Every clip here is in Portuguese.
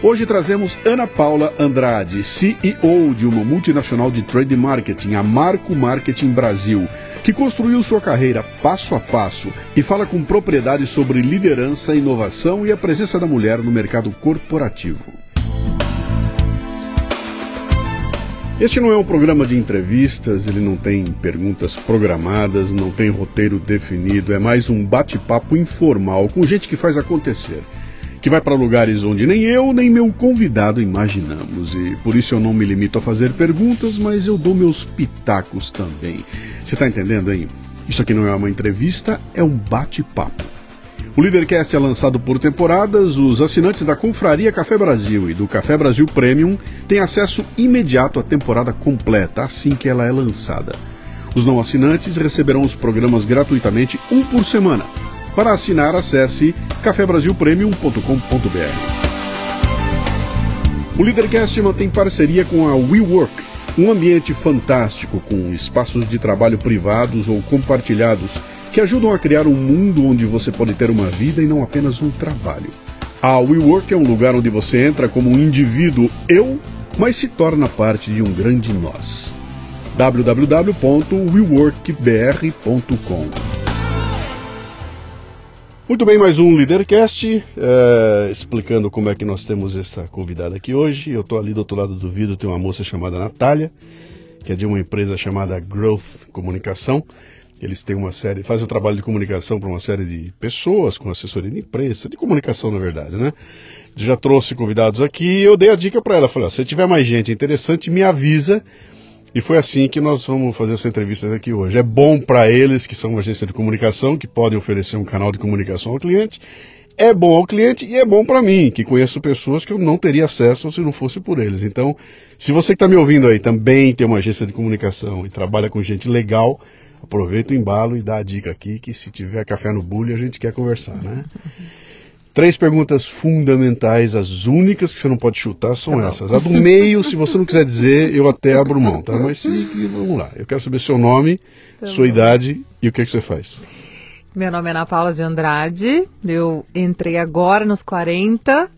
Hoje trazemos Ana Paula Andrade, CEO de uma multinacional de trade marketing, a Marco Marketing Brasil, que construiu sua carreira passo a passo e fala com propriedade sobre liderança, inovação e a presença da mulher no mercado corporativo. Este não é um programa de entrevistas, ele não tem perguntas programadas, não tem roteiro definido, é mais um bate-papo informal com gente que faz acontecer que vai para lugares onde nem eu nem meu convidado imaginamos. E por isso eu não me limito a fazer perguntas, mas eu dou meus pitacos também. Você está entendendo, hein? Isso aqui não é uma entrevista, é um bate-papo. O Leadercast é lançado por temporadas. Os assinantes da Confraria Café Brasil e do Café Brasil Premium têm acesso imediato à temporada completa, assim que ela é lançada. Os não assinantes receberão os programas gratuitamente, um por semana para assinar, acesse cafebrasilpremium.com.br. O Leadercast mantém parceria com a WeWork, um ambiente fantástico com espaços de trabalho privados ou compartilhados que ajudam a criar um mundo onde você pode ter uma vida e não apenas um trabalho. A WeWork é um lugar onde você entra como um indivíduo eu, mas se torna parte de um grande nós. www.weworkbr.com muito bem, mais um Leadercast, é, explicando como é que nós temos essa convidada aqui hoje. Eu estou ali do outro lado do vidro, tem uma moça chamada Natália, que é de uma empresa chamada Growth Comunicação. Eles têm uma série, fazem o trabalho de comunicação para uma série de pessoas, com assessoria de imprensa, de comunicação na verdade, né? Já trouxe convidados aqui eu dei a dica para ela, falei, ó, se tiver mais gente interessante, me avisa e foi assim que nós vamos fazer essa entrevista aqui hoje. É bom para eles, que são uma agência de comunicação, que podem oferecer um canal de comunicação ao cliente. É bom ao cliente e é bom para mim, que conheço pessoas que eu não teria acesso se não fosse por eles. Então, se você que está me ouvindo aí também tem uma agência de comunicação e trabalha com gente legal, aproveita o embalo e dá a dica aqui que se tiver café no bulho a gente quer conversar, né? Três perguntas fundamentais, as únicas que você não pode chutar são tá essas. A do meio, se você não quiser dizer, eu até abro mão, tá? Mas se, vamos lá. Eu quero saber seu nome, tá sua bom. idade e o que, é que você faz. Meu nome é Ana Paula de Andrade, eu entrei agora nos 40,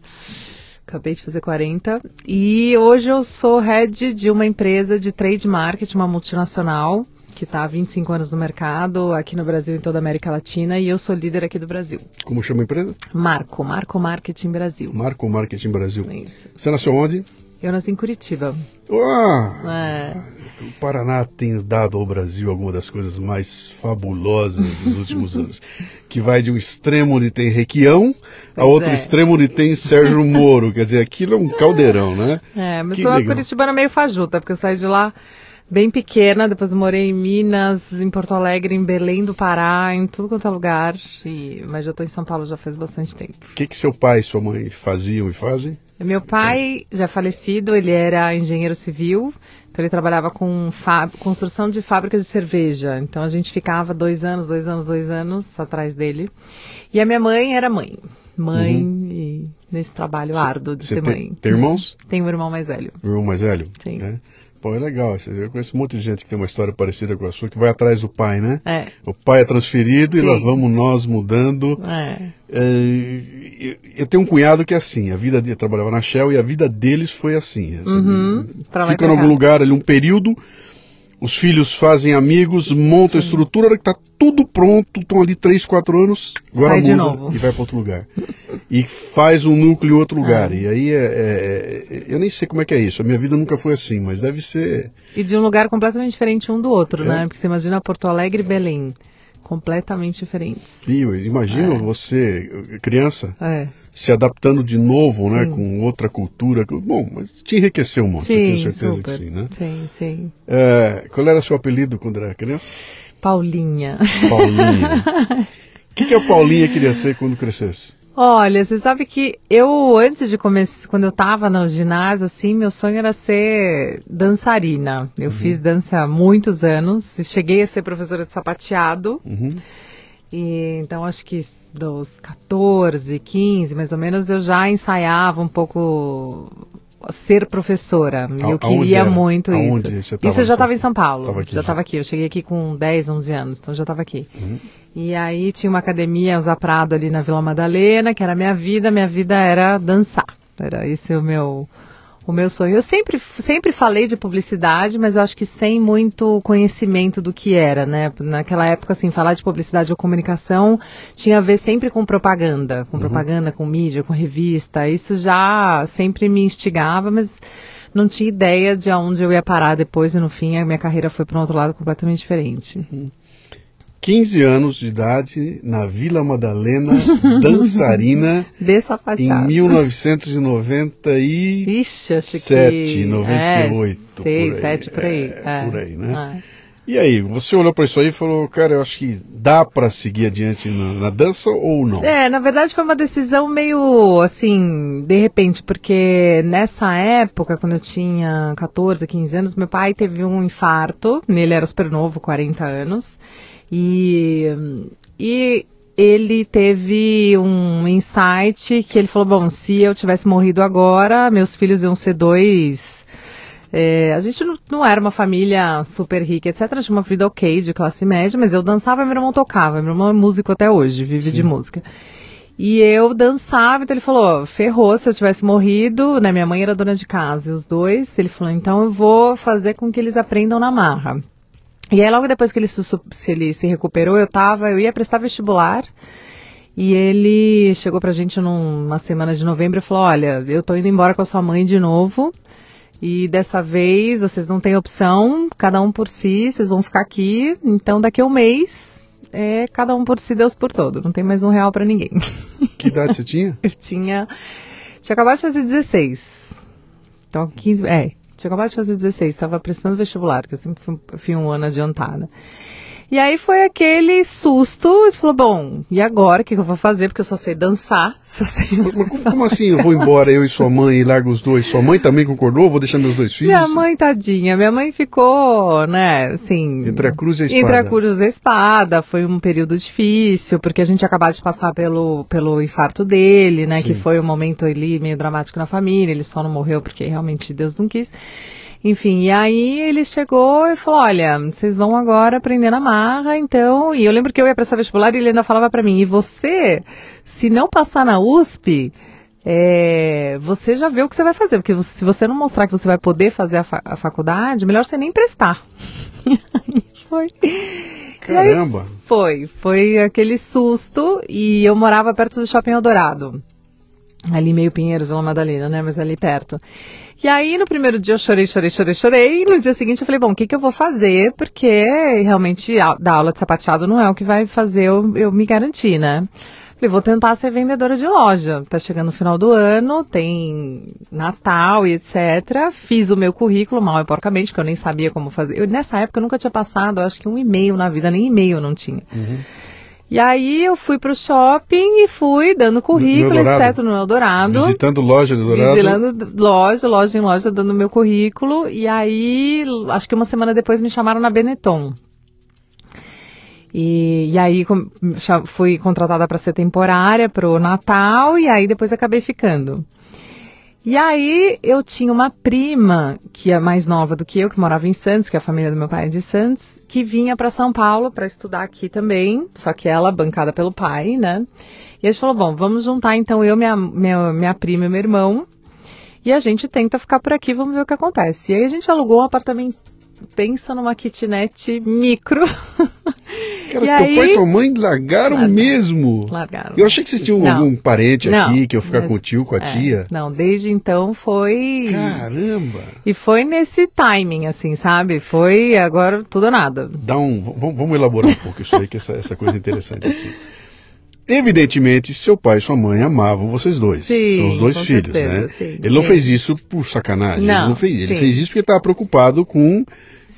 acabei de fazer 40, e hoje eu sou head de uma empresa de trade marketing, uma multinacional, que está há 25 anos no mercado, aqui no Brasil e em toda a América Latina, e eu sou líder aqui do Brasil. Como chama a empresa? Marco, Marco Marketing Brasil. Marco Marketing Brasil. Isso. Você nasceu onde? Eu nasci em Curitiba. Uau! É. O Paraná tem dado ao Brasil alguma das coisas mais fabulosas dos últimos anos. Que vai de um extremo onde tem Requião a outro é. extremo onde tem Sérgio Moro. Quer dizer, aquilo é um caldeirão, né? É, mas que sou legal. curitibana meio fajuta, porque eu saí de lá bem pequena, depois morei em Minas, em Porto Alegre, em Belém do Pará, em tudo quanto é lugar. E, mas já estou em São Paulo já faz bastante tempo. O que, que seu pai e sua mãe faziam e fazem? Meu pai, já falecido, ele era engenheiro civil, então ele trabalhava com construção de fábricas de cerveja. Então a gente ficava dois anos, dois anos, dois anos atrás dele. E a minha mãe era mãe. Mãe uhum. e nesse trabalho cê, árduo de ser tem, mãe. Tem irmãos? Tem um irmão mais velho. Um irmão mais velho? Sim. É. Pô, é legal. Eu conheço um monte de gente que tem uma história parecida com a sua, que vai atrás do pai, né? É. O pai é transferido Sim. e lá vamos nós mudando. É. É, eu tenho um cunhado que é assim, a vida dele trabalhava na Shell e a vida deles foi assim. assim uhum, fica em algum lugar ali um período, os filhos fazem amigos, montam a estrutura, que está tudo pronto, estão ali 3, 4 anos, agora muda e vai para outro lugar. e faz um núcleo em outro lugar. Ah. E aí é, é, é, Eu nem sei como é que é isso. A minha vida nunca foi assim, mas deve ser. E de um lugar completamente diferente um do outro, né? É. Porque você imagina Porto Alegre e Belém. Completamente diferentes. Sim, imagina é. você, criança, é se adaptando de novo, né, com outra cultura. Bom, mas te enriqueceu um monte, sim, eu tenho certeza super. que sim, né? Sim, sim. Qual era seu apelido quando era criança? Paulinha. Paulinha. O que, que a Paulinha queria ser quando crescesse? Olha, você sabe que eu, antes de começar, quando eu estava no ginásio, assim, meu sonho era ser dançarina. Eu uhum. fiz dança há muitos anos, cheguei a ser professora de sapateado. Uhum. E, então, acho que dos 14, 15, mais ou menos, eu já ensaiava um pouco ser professora. Eu queria muito Aonde isso. isso eu já estava em São Paulo. Aqui, já estava aqui. Eu cheguei aqui com 10, 11 anos, então já estava aqui. Uhum. E aí tinha uma academia, Usa Prado, ali na Vila Madalena, que era a minha vida. Minha vida era dançar. Era esse o meu o meu sonho. Eu sempre, sempre falei de publicidade, mas eu acho que sem muito conhecimento do que era, né? Naquela época, assim, falar de publicidade ou comunicação tinha a ver sempre com propaganda, com uhum. propaganda, com mídia, com revista. Isso já sempre me instigava, mas não tinha ideia de aonde eu ia parar depois e no fim a minha carreira foi para um outro lado completamente diferente. Uhum. 15 anos de idade, na Vila Madalena, dançarina, em 1997, Ixi, acho que... 98, é, seis, por sete, por aí. É, é. Por aí, né? É. E aí, você olhou para isso aí e falou, cara, eu acho que dá para seguir adiante na, na, dança ou não? É, na verdade foi uma decisão meio assim, de repente, porque nessa época, quando eu tinha 14, 15 anos, meu pai teve um infarto, ele era super novo, 40 anos, e, e ele teve um insight que ele falou: bom, se eu tivesse morrido agora, meus filhos iam ser dois. É, a gente não, não, era uma família super rica, etc. Tinha uma vida ok, de classe média, mas eu dançava e meu irmão tocava. Meu irmão é músico até hoje, vive Sim. de música. E eu dançava, então ele falou, ferrou, se eu tivesse morrido, né, minha mãe era dona de casa, e os dois, ele falou, então eu vou fazer com que eles aprendam na marra. E aí logo depois que ele se, se, ele se recuperou, eu tava, eu ia prestar vestibular. E ele chegou pra gente numa semana de novembro e falou: Olha, eu tô indo embora com a sua mãe de novo. E dessa vez vocês não têm opção, cada um por si, vocês vão ficar aqui. Então daqui a um mês é cada um por si, Deus por todo. Não tem mais um real para ninguém. Que idade você tinha? eu tinha. Tinha acabado de fazer 16. Então, 15. É, tinha acabado de fazer 16, estava prestando vestibular, que eu sempre fui, fui um ano adiantada. E aí foi aquele susto, ele falou, bom, e agora o que, que, eu vou fazer? Porque eu só sei dançar. Só sei como, como, assim eu vou embora, eu e sua mãe, e largo os dois? Sua mãe também concordou? Vou deixar meus dois filhos? Minha mãe, tadinha, minha mãe ficou, né, assim... Entre a cruz e a espada. Entre a cruz e a espada, foi um período difícil, porque a gente acabou de passar pelo, pelo infarto dele, né, Sim. que foi um momento ali meio dramático na família, ele só não morreu porque realmente Deus não quis. Enfim, e aí ele chegou e falou: Olha, vocês vão agora aprender na marra, então. E eu lembro que eu ia prestar vestibular e ele ainda falava para mim: E você, se não passar na USP, é, você já vê o que você vai fazer, porque se você não mostrar que você vai poder fazer a, fa a faculdade, melhor você nem prestar. foi. Caramba! foi, foi aquele susto e eu morava perto do Shopping Eldorado. Ali meio Pinheiros, Vila Madalena, né? Mas ali perto. E aí, no primeiro dia eu chorei, chorei, chorei, chorei. E no dia seguinte eu falei, bom, o que, que eu vou fazer? Porque realmente dar aula de sapateado não é o que vai fazer eu, eu me garantir, né? Falei, vou tentar ser vendedora de loja. Tá chegando o final do ano, tem Natal e etc. Fiz o meu currículo mal e porcamente, que eu nem sabia como fazer. Eu, nessa época eu nunca tinha passado, acho que um e-mail na vida, nem e-mail não tinha. Uhum. E aí eu fui pro shopping e fui dando currículo, etc, no Eldorado. Visitando loja do Eldorado. Visitando loja, loja em loja, dando meu currículo. E aí, acho que uma semana depois me chamaram na Benetton. E, e aí fui contratada para ser temporária pro Natal e aí depois acabei ficando. E aí eu tinha uma prima, que é mais nova do que eu, que morava em Santos, que é a família do meu pai é de Santos, que vinha para São Paulo para estudar aqui também, só que ela bancada pelo pai, né? E a gente falou, bom, vamos juntar então eu, minha, minha, minha prima e meu irmão, e a gente tenta ficar por aqui, vamos ver o que acontece. E aí a gente alugou um apartamento pensa numa kitnet micro. Cara, e teu aí... pai e tua mãe largaram, largaram, mesmo. Largaram. Eu achei que você tinha algum parente não, aqui, que eu ficar com o tio, com a é, tia. Não, desde então foi. Caramba! E foi nesse timing, assim, sabe? Foi agora tudo ou nada. Dá um. Vamos elaborar um pouco isso aí, que essa, essa coisa interessante assim. Evidentemente, seu pai e sua mãe amavam vocês dois. Sim, São os dois filhos, certeza, né? Sim, ele não fez isso por sacanagem. Não, ele não fez, ele fez isso porque estava preocupado com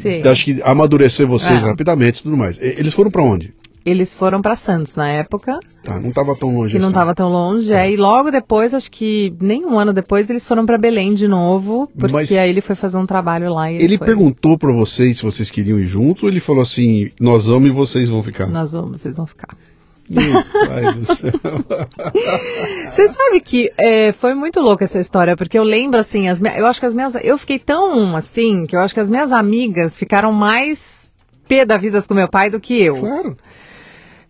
Sim. acho que amadurecer vocês é. rapidamente e tudo mais. Eles foram para onde? eles foram para Santos na época. Tá, não estava tão longe Que não assim. estava tão longe. É. E logo depois, acho que nem um ano depois, eles foram para Belém de novo, porque Mas aí ele foi fazer um trabalho lá ele, Ele foi. perguntou para vocês se vocês queriam ir juntos ou ele falou assim: nós vamos e vocês vão ficar? Nós vamos, vocês vão ficar. Meu pai do céu. Você sabe que é, foi muito louca essa história, porque eu lembro assim, as eu acho que as minhas. Eu fiquei tão assim, que eu acho que as minhas amigas ficaram mais pé da vida com meu pai do que eu. claro.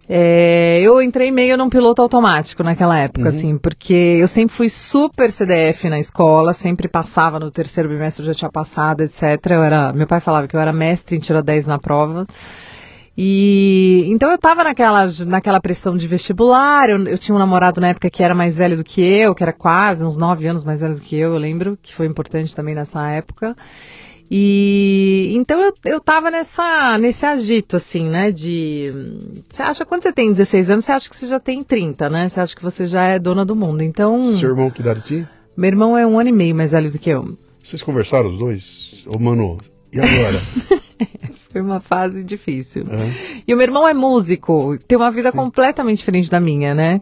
É, eu entrei meio num piloto automático naquela época, Uhum. assim, porque eu sempre fui super CDF na escola, sempre passava no terceiro bimestre, já tinha passado, etc. Eu era, meu pai falava que eu era mestre em tira 10 na prova. E então eu tava naquela, naquela pressão de vestibular, eu, eu tinha um namorado na época que era mais velho do que eu, que era quase uns nove anos mais velho do que eu, eu lembro, que foi importante também nessa época. E então eu, eu tava nessa, nesse agito, assim, né? De. Você acha quando você tem 16 anos, você acha que você já tem 30, né? Você acha que você já é dona do mundo. Então. Seu irmão que idade tinha? Meu irmão é um ano e meio mais velho do que eu. Vocês conversaram os dois? Ô, mano, e agora? Foi uma fase difícil. É. E o meu irmão é músico, tem uma vida completamente diferente da minha, né?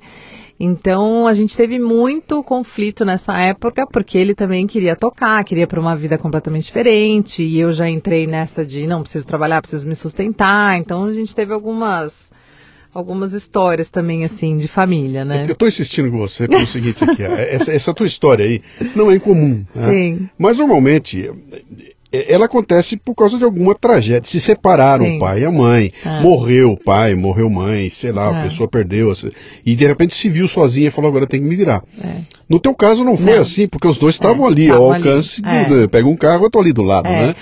Então a gente teve muito conflito nessa época, porque ele também queria tocar, queria para uma vida completamente diferente, e eu já entrei nessa de não preciso trabalhar, preciso me sustentar. Então a gente teve algumas algumas histórias também assim de família, né? Eu estou insistindo com você pelo seguinte aqui, essa, essa tua história aí não é incomum. né? Sim. Mas normalmente ela acontece por causa de alguma tragédia. Se separaram Sim. o pai e a mãe, É. morreu o pai, morreu mãe, sei lá, a É. pessoa perdeu. E de repente se viu sozinha e falou, agora tem que me virar. É. No teu caso não foi Não. assim, porque os dois estavam É, ali, ao ali. alcance, do- É. pega um carro, eu tô ali do lado, É. né?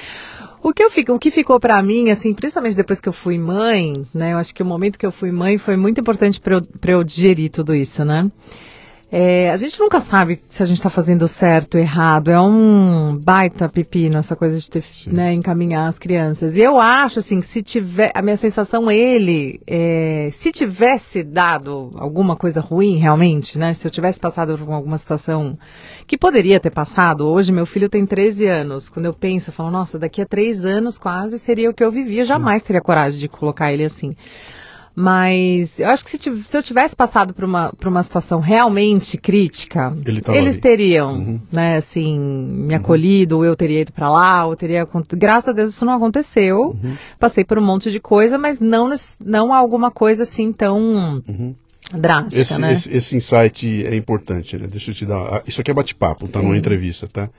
O que, eu fico, o que ficou pra mim, assim, principalmente depois que eu fui mãe, né? Eu acho que o momento que eu fui mãe foi muito importante pra eu, pra eu digerir tudo isso, né? É, a gente nunca sabe se a gente tá fazendo certo ou errado. É um baita pepino essa coisa de ter, né, encaminhar as crianças. E eu acho, assim, que se tiver. A minha sensação, ele. é, se tivesse dado alguma coisa ruim, realmente, né? Se eu tivesse passado por alguma situação que poderia ter passado. Hoje, meu filho tem 13 anos. Quando eu penso, eu falo, nossa, daqui a três anos quase seria o que eu vivia. Jamais teria coragem de colocar ele assim. Mas eu acho que se, tiv- se eu tivesse passado por uma, por uma situação realmente crítica, Ele eles ali. teriam, Uhum. né, assim, me acolhido, ou eu teria ido pra lá, ou teria Graças a Deus isso não aconteceu. Uhum. Passei por um monte de coisa, mas não, não alguma coisa assim tão Uhum. drástica, Esse, né? esse, esse insight é importante, né? Deixa eu te dar. ah, Isso aqui é bate-papo, tá? Numa entrevista, tá?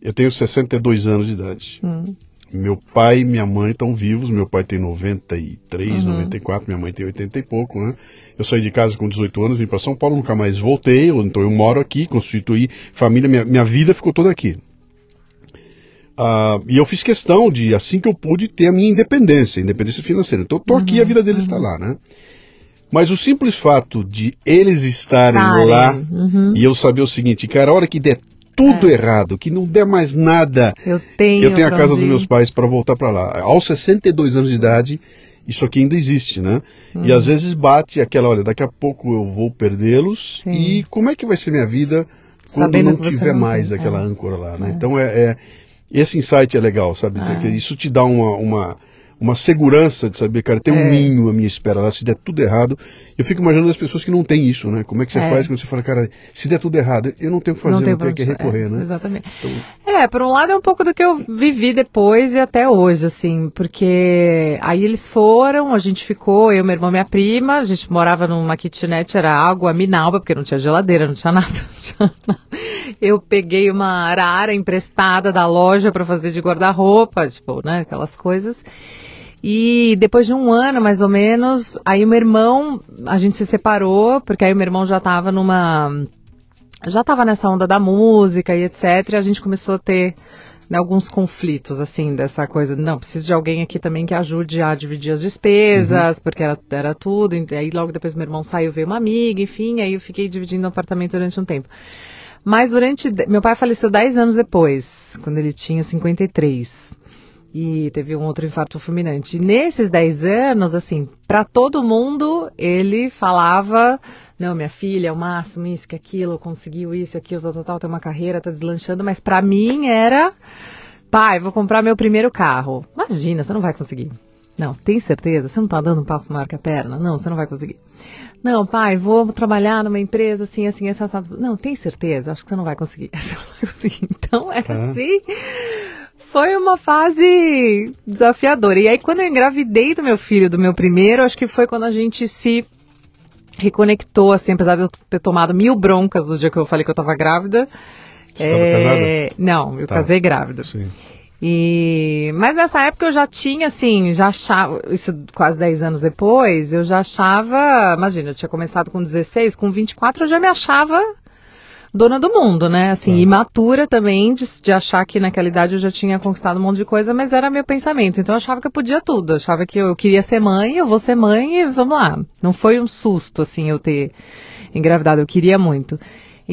Eu tenho 62 anos de idade. Hum, Meu pai e minha mãe estão vivos. Meu pai tem 93, Uhum. 94, minha mãe tem 80 e pouco, né? Eu saí de casa com 18 anos, vim para São Paulo, nunca mais voltei. Então eu moro aqui, constituí família, minha, minha vida ficou toda aqui. Ah, e eu fiz questão de, assim que eu pude, ter a minha independência, independência financeira. Então eu tô aqui e a vida deles está lá, né? Mas o simples fato de eles estarem Estarem, lá uhum. e eu saber o seguinte, cara, a hora que der tudo errado, que não der mais nada, Eu tenho. eu tenho a casa onde dos meus pais para voltar para lá. Aos 62 anos de idade, isso aqui ainda existe, né? Uhum. E às vezes bate aquela, olha, daqui a pouco eu vou perdê-los e como é que vai ser minha vida quando Sabendo não tiver não mais tem, aquela é. âncora lá, né? É. Então é, é- esse insight é legal, sabe? Dizer É. Isso te dá uma, uma, uma segurança de saber, cara, tem um É. ninho à minha espera lá, se der tudo errado. Eu fico imaginando as pessoas que não têm isso, né? Como é que você É. faz quando você fala, cara, se der tudo errado, eu não tenho o que fazer, não, tem tenho que recorrer, é, né? Exatamente. Então, É, por um lado é um pouco do que eu vivi depois e até hoje, assim, porque aí eles foram, a gente ficou, eu, meu irmão minha prima, a gente morava numa kitnet, era água minalba, porque não tinha geladeira, não tinha nada. não tinha nada. Eu peguei uma arara emprestada da loja para fazer de guarda-roupa, tipo, né, aquelas coisas. E depois de um ano, mais ou menos, aí o meu irmão, a gente se separou, porque aí o meu irmão já estava numa já estava nessa onda da música e etc. E a gente começou a ter né, alguns conflitos, assim, dessa coisa. Não, preciso de alguém aqui também que ajude a dividir as despesas, porque era, era tudo. E aí logo depois meu irmão saiu, veio uma amiga, enfim, aí eu fiquei dividindo o apartamento durante um tempo. Mas durante. Meu pai faleceu 10 anos depois, quando ele tinha 53. E teve um outro infarto fulminante. Nesses 10 anos, assim, para todo mundo, ele falava: Não, minha filha, é o máximo, isso, que aquilo, conseguiu isso, aquilo, tal, tal, tal, tem uma carreira, tá deslanchando. Mas para mim era: Pai, vou comprar meu primeiro carro. Imagina, você não vai conseguir. Não, tem certeza? Você não tá dando um passo maior que a perna? Não, você não vai conseguir. Não, pai, vou trabalhar numa empresa assim, assim, essa, essa. Não, tem certeza? Acho que você não vai conseguir. Você não vai conseguir. Então, é Tá. assim. Foi uma fase desafiadora. E aí, quando eu engravidei do meu filho, do meu primeiro, acho que foi quando a gente se reconectou, assim, apesar de eu ter tomado mil broncas no dia que eu falei que eu tava grávida. Você tava Não, eu Tá. casei grávida. Sim. E mas nessa época eu já tinha assim, já achava, isso quase 10 anos depois, eu já achava, imagina, eu tinha começado com 16, com 24 eu já me achava dona do mundo, né? Assim, imatura também de, de achar que naquela idade eu já tinha conquistado um monte de coisa, mas era meu pensamento. Então eu achava que eu podia tudo, eu achava que eu queria ser mãe, eu vou ser mãe e vamos lá. Não foi um susto assim eu ter engravidado, eu queria muito.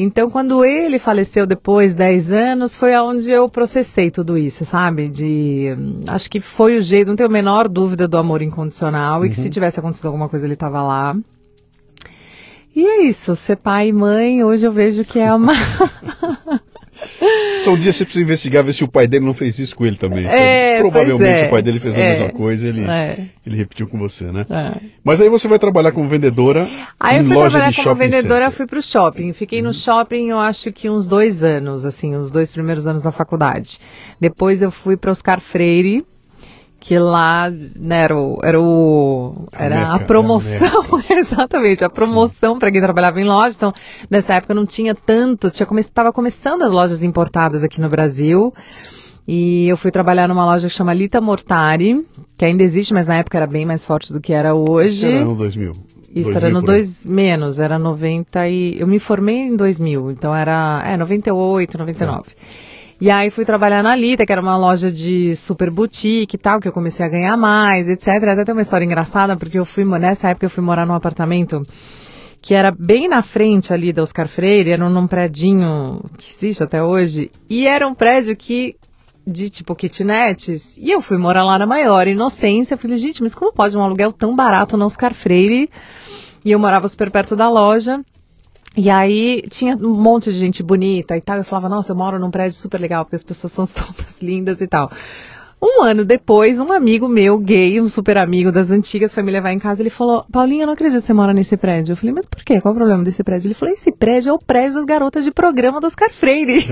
Então, quando ele faleceu depois, 10 anos, foi aonde eu processei tudo isso, sabe? De. Acho que foi o jeito, não tenho a menor dúvida do amor incondicional, e que se tivesse acontecido alguma coisa, ele estava lá. E é isso, ser pai e mãe, hoje eu vejo que é uma. Então um dia você precisa investigar, ver se o pai dele não fez isso com ele também. É, Provavelmente é. o pai dele fez a É. mesma coisa e ele, É. ele repetiu com você, né? É. Mas aí você vai trabalhar como vendedora Aí eu fui trabalhar como vendedora, center. Fui pro shopping. Fiquei no shopping, eu acho que uns dois anos, assim, os dois primeiros anos da faculdade. Depois eu fui para Oscar Freire, que lá né, era o, era, o, A era a é promoção, exatamente, a promoção para quem trabalhava em loja. Então, nessa época não tinha tanto, tinha come, estava começando as lojas importadas aqui no Brasil. E eu fui trabalhar numa loja que chama Lita Mortari, que ainda existe, mas na época era bem mais forte do que era hoje. Isso era no 2000. Isso 2000 era no por aí. 2 menos, era 90 e eu me formei em 2000, então era é 98, 99. E aí fui trabalhar na Lita, que era uma loja de super boutique e tal, que eu comecei a ganhar mais, etc. Até tem uma história engraçada, porque eu fui nessa época eu fui morar num apartamento que era bem na frente ali da Oscar Freire, era num predinho que existe até hoje, e era um prédio que de tipo kitnets, e eu fui morar lá na maior inocência, falei, gente, mas como pode um aluguel tão barato na Oscar Freire? E eu morava super perto da loja. E aí tinha um monte de gente bonita e tal. Eu falava, nossa, eu moro num prédio super legal, porque as pessoas são todas lindas e tal. Um ano depois, um amigo meu, gay, um super amigo das antigas, foi me levar em casa. Ele falou: Paulinha, eu não acredito que você mora nesse prédio. Eu falei: Mas por quê? Qual o problema desse prédio? Ele falou: Esse prédio é o prédio das garotas de programa do Oscar Freire.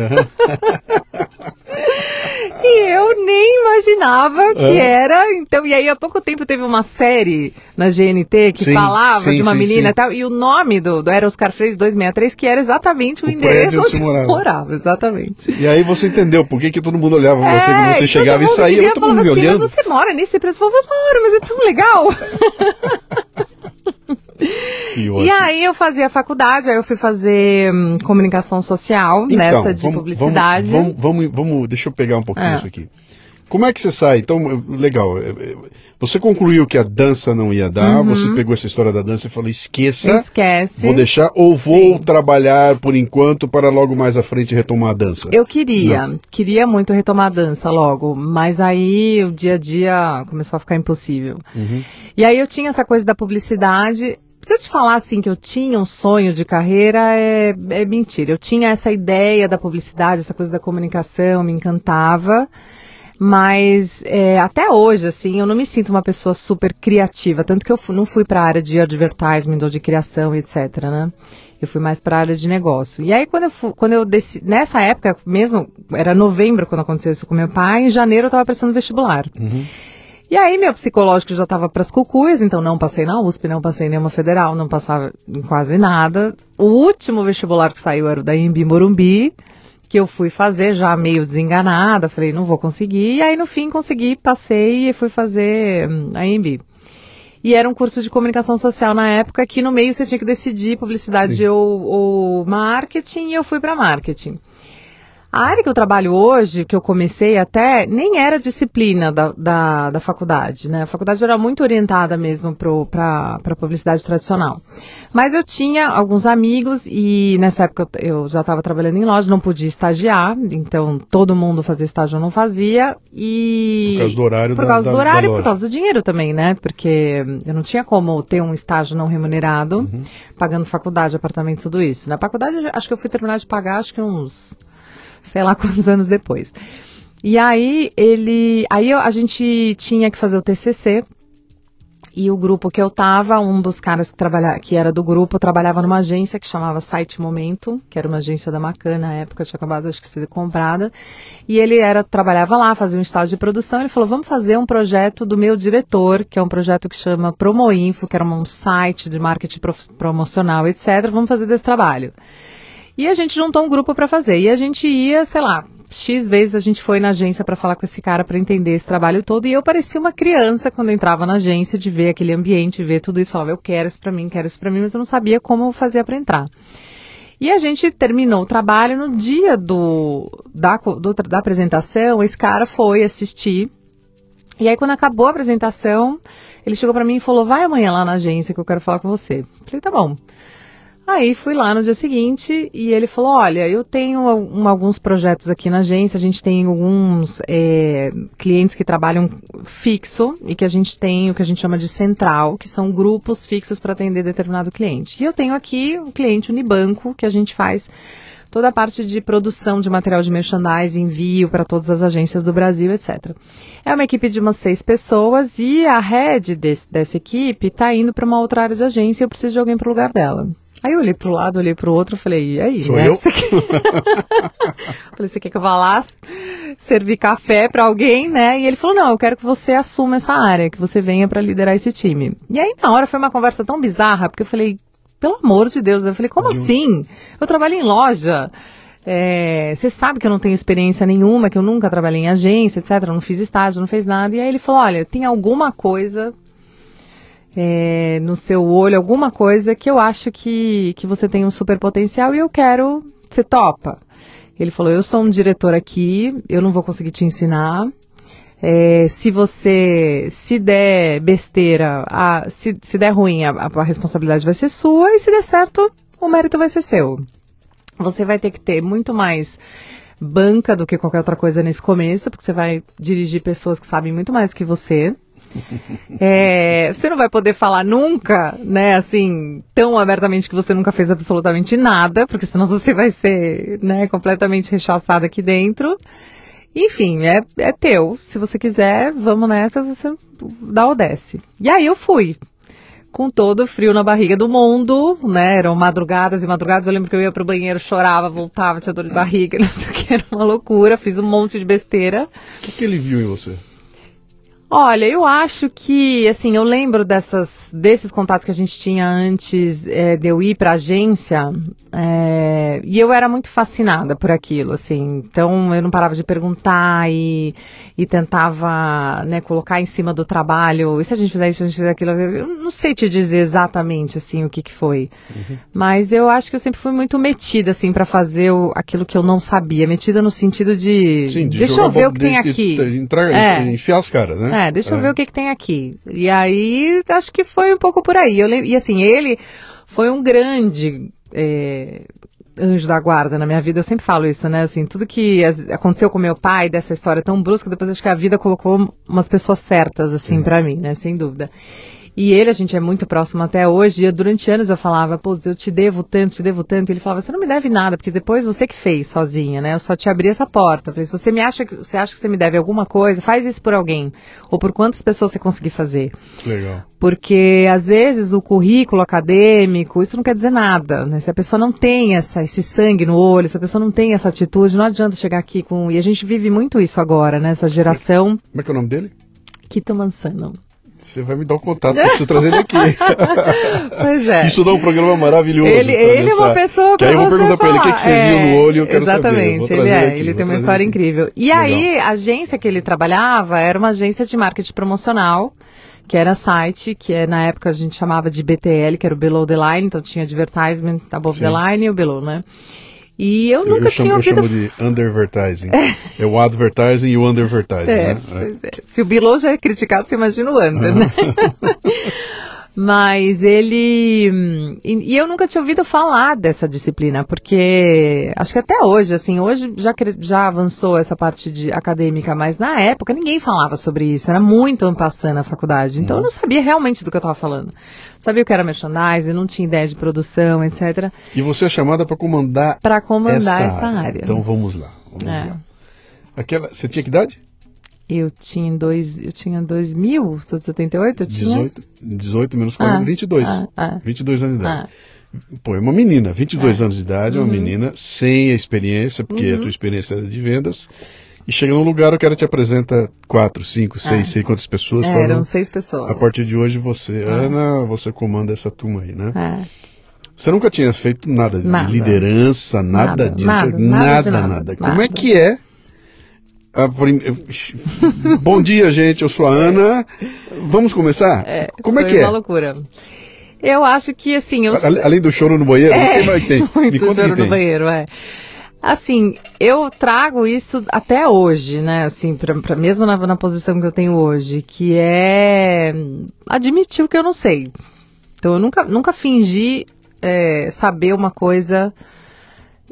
e eu nem imaginava que É. era. Então, e aí há pouco tempo teve uma série na GNT que Sim, falava sim, de uma sim, menina e tal. E o nome do, do era Oscar Freire 263, que era exatamente o, O endereço onde você morava. morava. Exatamente. E aí você entendeu por que, que todo mundo olhava pra você É, quando você chegava e todo mundo me falava assim, olhando. Mas você mora nesse prédio? Eu falava, eu moro, mas é tão legal. E aí eu fazia faculdade, aí eu fui fazer hum, comunicação social, Então, nessa de vamos- publicidade. Vamos, vamos, vamos, vamos- deixa eu pegar um pouquinho É. isso aqui. Como é que você sai? Então, legal. Você concluiu que a dança não ia dar, Uhum. você pegou essa história da dança e falou: esqueça, Esquece. vou deixar, ou vou Sim. trabalhar por enquanto para logo mais à frente retomar a dança. Eu queria, queria muito retomar a dança logo, mas aí o dia a dia começou a ficar impossível. Uhum. E aí eu tinha essa coisa da publicidade. Se eu te falar assim que eu tinha um sonho de carreira, é, é mentira. Eu tinha essa ideia da publicidade, essa coisa da comunicação, me encantava. Mas é, até hoje, assim, eu não me sinto uma pessoa super criativa. Tanto que eu não fui para a área de advertisement ou de criação, etc, né? Eu fui mais para a área de negócio. E aí, quando eu, fu- quando eu nessa época mesmo, era novembro quando aconteceu isso com meu pai, em janeiro eu estava prestando vestibular. Uhum. E aí meu psicológico já estava para as cucuias, então não passei na USP, não passei em nenhuma federal, não passava em quase nada. O último vestibular que saiu era o da Embi Morumbi, que eu fui fazer já meio desenganada, falei, não vou conseguir. E aí no fim consegui, passei e fui fazer hum, a Embi. E era um curso de comunicação social na época que no meio você tinha que decidir publicidade ou, ou marketing, e eu fui para marketing. A área que eu trabalho hoje, que eu comecei até, nem era disciplina da, da, da faculdade, né? A faculdade era muito orientada mesmo para a publicidade tradicional. Mas eu tinha alguns amigos e nessa época eu, eu já estava trabalhando em loja, não podia estagiar, então todo mundo fazia estágio, eu não fazia. E Por causa do horário por da- causa da- do da horário e loja. por causa do dinheiro também, né? Porque eu não tinha como ter um estágio não remunerado, Uhum. pagando faculdade, apartamento, tudo isso. Na faculdade, eu acho que eu fui terminar de pagar, acho que uns, sei lá quantos anos depois. E aí ele, aí a gente tinha que fazer o TCC E o grupo que eu tava, um dos caras que, trabalha, que era do grupo, trabalhava numa agência que chamava Site Momento, que era uma agência da Macan na época, tinha acabado acho que ser comprada. E ele era, trabalhava lá, fazia um estágio de produção. Ele falou: vamos fazer um projeto do meu diretor, que é um projeto que chama Promoinfo, que era um site de marketing promocional, etc. Vamos fazer desse trabalho. E a gente juntou um grupo para fazer. E a gente ia, sei lá, X vezes a gente foi na agência para falar com esse cara para entender esse trabalho todo e eu parecia uma criança quando entrava na agência de ver aquele ambiente, ver tudo isso, falava eu quero isso para mim, quero isso para mim, mas eu não sabia como fazer para entrar. E a gente terminou o trabalho no dia do da, do, da apresentação, esse cara foi assistir. E aí quando acabou a apresentação, ele chegou para mim e falou: "Vai amanhã lá na agência que eu quero falar com você". Eu falei: "Tá bom". Aí fui lá no dia seguinte e ele falou: Olha, eu tenho um, alguns projetos aqui na agência, a gente tem alguns é, clientes que trabalham fixo e que a gente tem o que a gente chama de central, que são grupos fixos para atender determinado cliente. E eu tenho aqui o um cliente Unibanco, que a gente faz toda a parte de produção de material de merchandising, envio para todas as agências do Brasil, etc. É uma equipe de umas seis pessoas e a head desse, dessa equipe está indo para uma outra área de agência e eu preciso de alguém para o lugar dela. Aí eu olhei pro lado, olhei pro outro, falei, e aí, Sou né? eu? Você quer... falei, você quer que eu vá lá servir café para alguém, né? E ele falou, não, eu quero que você assuma essa área, que você venha para liderar esse time. E aí na hora foi uma conversa tão bizarra, porque eu falei, pelo amor de Deus, eu falei, como assim? Eu trabalho em loja. É, você sabe que eu não tenho experiência nenhuma, que eu nunca trabalhei em agência, etc. Não fiz estágio, não fez nada. E aí ele falou: olha, tem alguma coisa é, no seu olho, alguma coisa que eu acho que, que você tem um super potencial e eu quero. Você topa? Ele falou: Eu sou um diretor aqui, eu não vou conseguir te ensinar. É, se você se der besteira, a, se, se der ruim, a, a responsabilidade vai ser sua, e se der certo, o mérito vai ser seu. Você vai ter que ter muito mais banca do que qualquer outra coisa nesse começo, porque você vai dirigir pessoas que sabem muito mais que você. É, você não vai poder falar nunca, né, assim, tão abertamente que você nunca fez absolutamente nada, porque senão você vai ser, né, completamente rechaçado aqui dentro. Enfim, é, é teu. Se você quiser, vamos nessa, você dá ou desce. E aí eu fui. Com todo o frio na barriga do mundo, né? Eram madrugadas e madrugadas. Eu lembro que eu ia pro banheiro, chorava, voltava, tinha dor de barriga, não sei o que, era uma loucura. Fiz um monte de besteira. O que, que ele viu em você? Olha, eu acho que, assim, eu lembro dessas, desses contatos que a gente tinha antes é, de eu ir para agência, é, e eu era muito fascinada por aquilo, assim, então eu não parava de perguntar e, e tentava, né, colocar em cima do trabalho, e se a gente fizer isso, a gente fizer aquilo, eu não sei te dizer exatamente, assim, o que que foi, uhum. mas eu acho que eu sempre fui muito metida, assim, para fazer o, aquilo que eu não sabia, metida no sentido de, Sim, de deixa eu ver o que de, tem aqui. De, entrar, é. enfiar os caras, né? É, deixa é. eu ver o que, que tem aqui. E aí, acho que foi um pouco por aí. Eu, e assim, ele foi um grande é, anjo da guarda na minha vida. Eu sempre falo isso, né? Assim, tudo que aconteceu com meu pai, dessa história tão brusca, depois acho que a vida colocou umas pessoas certas, assim, para mim, né? Sem dúvida. E ele, a gente é muito próximo até hoje. E durante anos eu falava, pô, eu te devo tanto, te devo tanto. E ele falava, você não me deve nada, porque depois você que fez sozinha, né? Eu só te abri essa porta. Eu falei, se você me acha, você acha que você me deve alguma coisa, faz isso por alguém. Ou por quantas pessoas você conseguir fazer. Legal. Porque às vezes o currículo acadêmico, isso não quer dizer nada, né? Se a pessoa não tem essa, esse sangue no olho, se a pessoa não tem essa atitude, não adianta chegar aqui com. E a gente vive muito isso agora, né? Essa geração. Como é que é o nome dele? Kito Mansano. Você vai me dar um contato, eu preciso trazer ele aqui. pois é. Isso dá um programa maravilhoso. Ele, ele é uma pessoa que aí eu vou perguntar para ele o que, que você é, viu no olho, eu quero exatamente, saber. Exatamente, ele é, aqui, ele tem uma história aqui. incrível. E Legal. aí, a agência que ele trabalhava era uma agência de marketing promocional, que era site, que é, na época a gente chamava de BTL, que era o Below the Line, então tinha advertisement above Sim. the line e o below, né? E eu nunca eu chamo, tinha ouvido... Eu chamo de undervertising. É, é o advertising e o undervertising, é, né? É. Se o below já é criticado, você imagina o under, né? Mas ele. E, e, eu nunca tinha ouvido falar dessa disciplina, porque acho que até hoje, assim, hoje já, já avançou essa parte de acadêmica, mas na época ninguém falava sobre isso, era muito ampassando na faculdade. Então uhum. eu não sabia realmente do que eu estava falando. Sabia o que era merchandising, não tinha ideia de produção, etc. E você é chamada para comandar Para comandar essa, essa área. Então vamos lá. Vamos é. lá. Aquela, você tinha que idade? Eu tinha em dois, eu tinha 2000, sou de 78, eu tinha... 18, 18 menos 40, Ah, 22. ah, ah. 22 anos de idade. Ah, Pô, é uma menina, 22 É. anos de idade, é uma Uhum. menina sem a experiência, porque a Uhum. tua experiência é de vendas. E chega num lugar, o cara te apresenta quatro, cinco, seis, É. sei quantas pessoas. é, fala, eram seis pessoas. a partir de hoje você, Ah. Ana, você comanda essa turma aí, né? É. Você nunca tinha feito nada de Nada. liderança, nada, Nada, disso, nada, nada, nada nada, Como é que é? Prim- Bom dia, gente. Eu sou a Ana. Vamos começar? É, Como é que é? uma loucura. Eu acho que, assim, eu... Além do choro no banheiro, o que tem? Me É, muito conta o choro que tem. no banheiro, é. Assim, eu trago isso até hoje, né? Assim, pra, pra- mesmo na, na posição que eu tenho hoje, que é admitir o que eu não sei. Então, eu nunca, nunca fingi é, saber uma coisa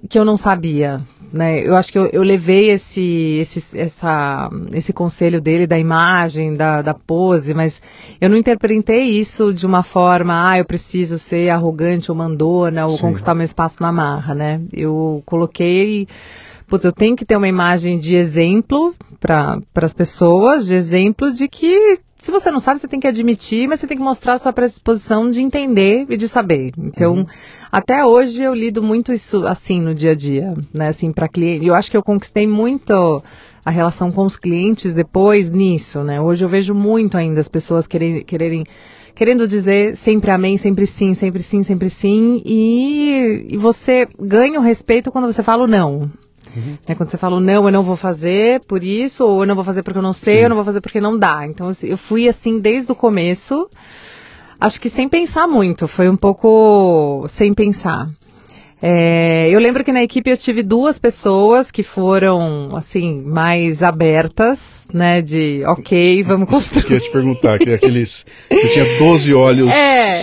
que eu não sabia, né? Eu acho que eu, eu levei esse, esse, essa, esse conselho dele da imagem, da, da pose, mas eu não interpretei isso de uma forma, ah, eu preciso ser arrogante ou mandona ou Sim. conquistar meu espaço na marra, né? Eu coloquei, putz, eu tenho que ter uma imagem de exemplo para as pessoas, de exemplo de que se você não sabe, você tem que admitir, mas você tem que mostrar a sua predisposição de entender e de saber. Então, Uhum. Até hoje eu lido muito isso assim no dia a dia, né? Assim, para cliente. Eu acho que eu conquistei muito a relação com os clientes depois nisso, né? Hoje eu vejo muito ainda as pessoas quererem, quererem querendo dizer sempre amém, sempre sim, sempre sim, sempre sim, e, e você ganha o respeito quando você fala o não. Uhum. Né, quando você fala não, eu não vou fazer por isso, ou eu não vou fazer porque eu não sei, Sim. eu não vou fazer porque não dá. Então assim, eu fui assim desde o começo, acho que sem pensar muito, foi um pouco sem pensar. É, eu lembro que na equipe eu tive duas pessoas que foram, assim, mais abertas, né, de ok, vamos Isso que eu construir. ia te perguntar, que é aqueles. Você tinha 12 olhos. É,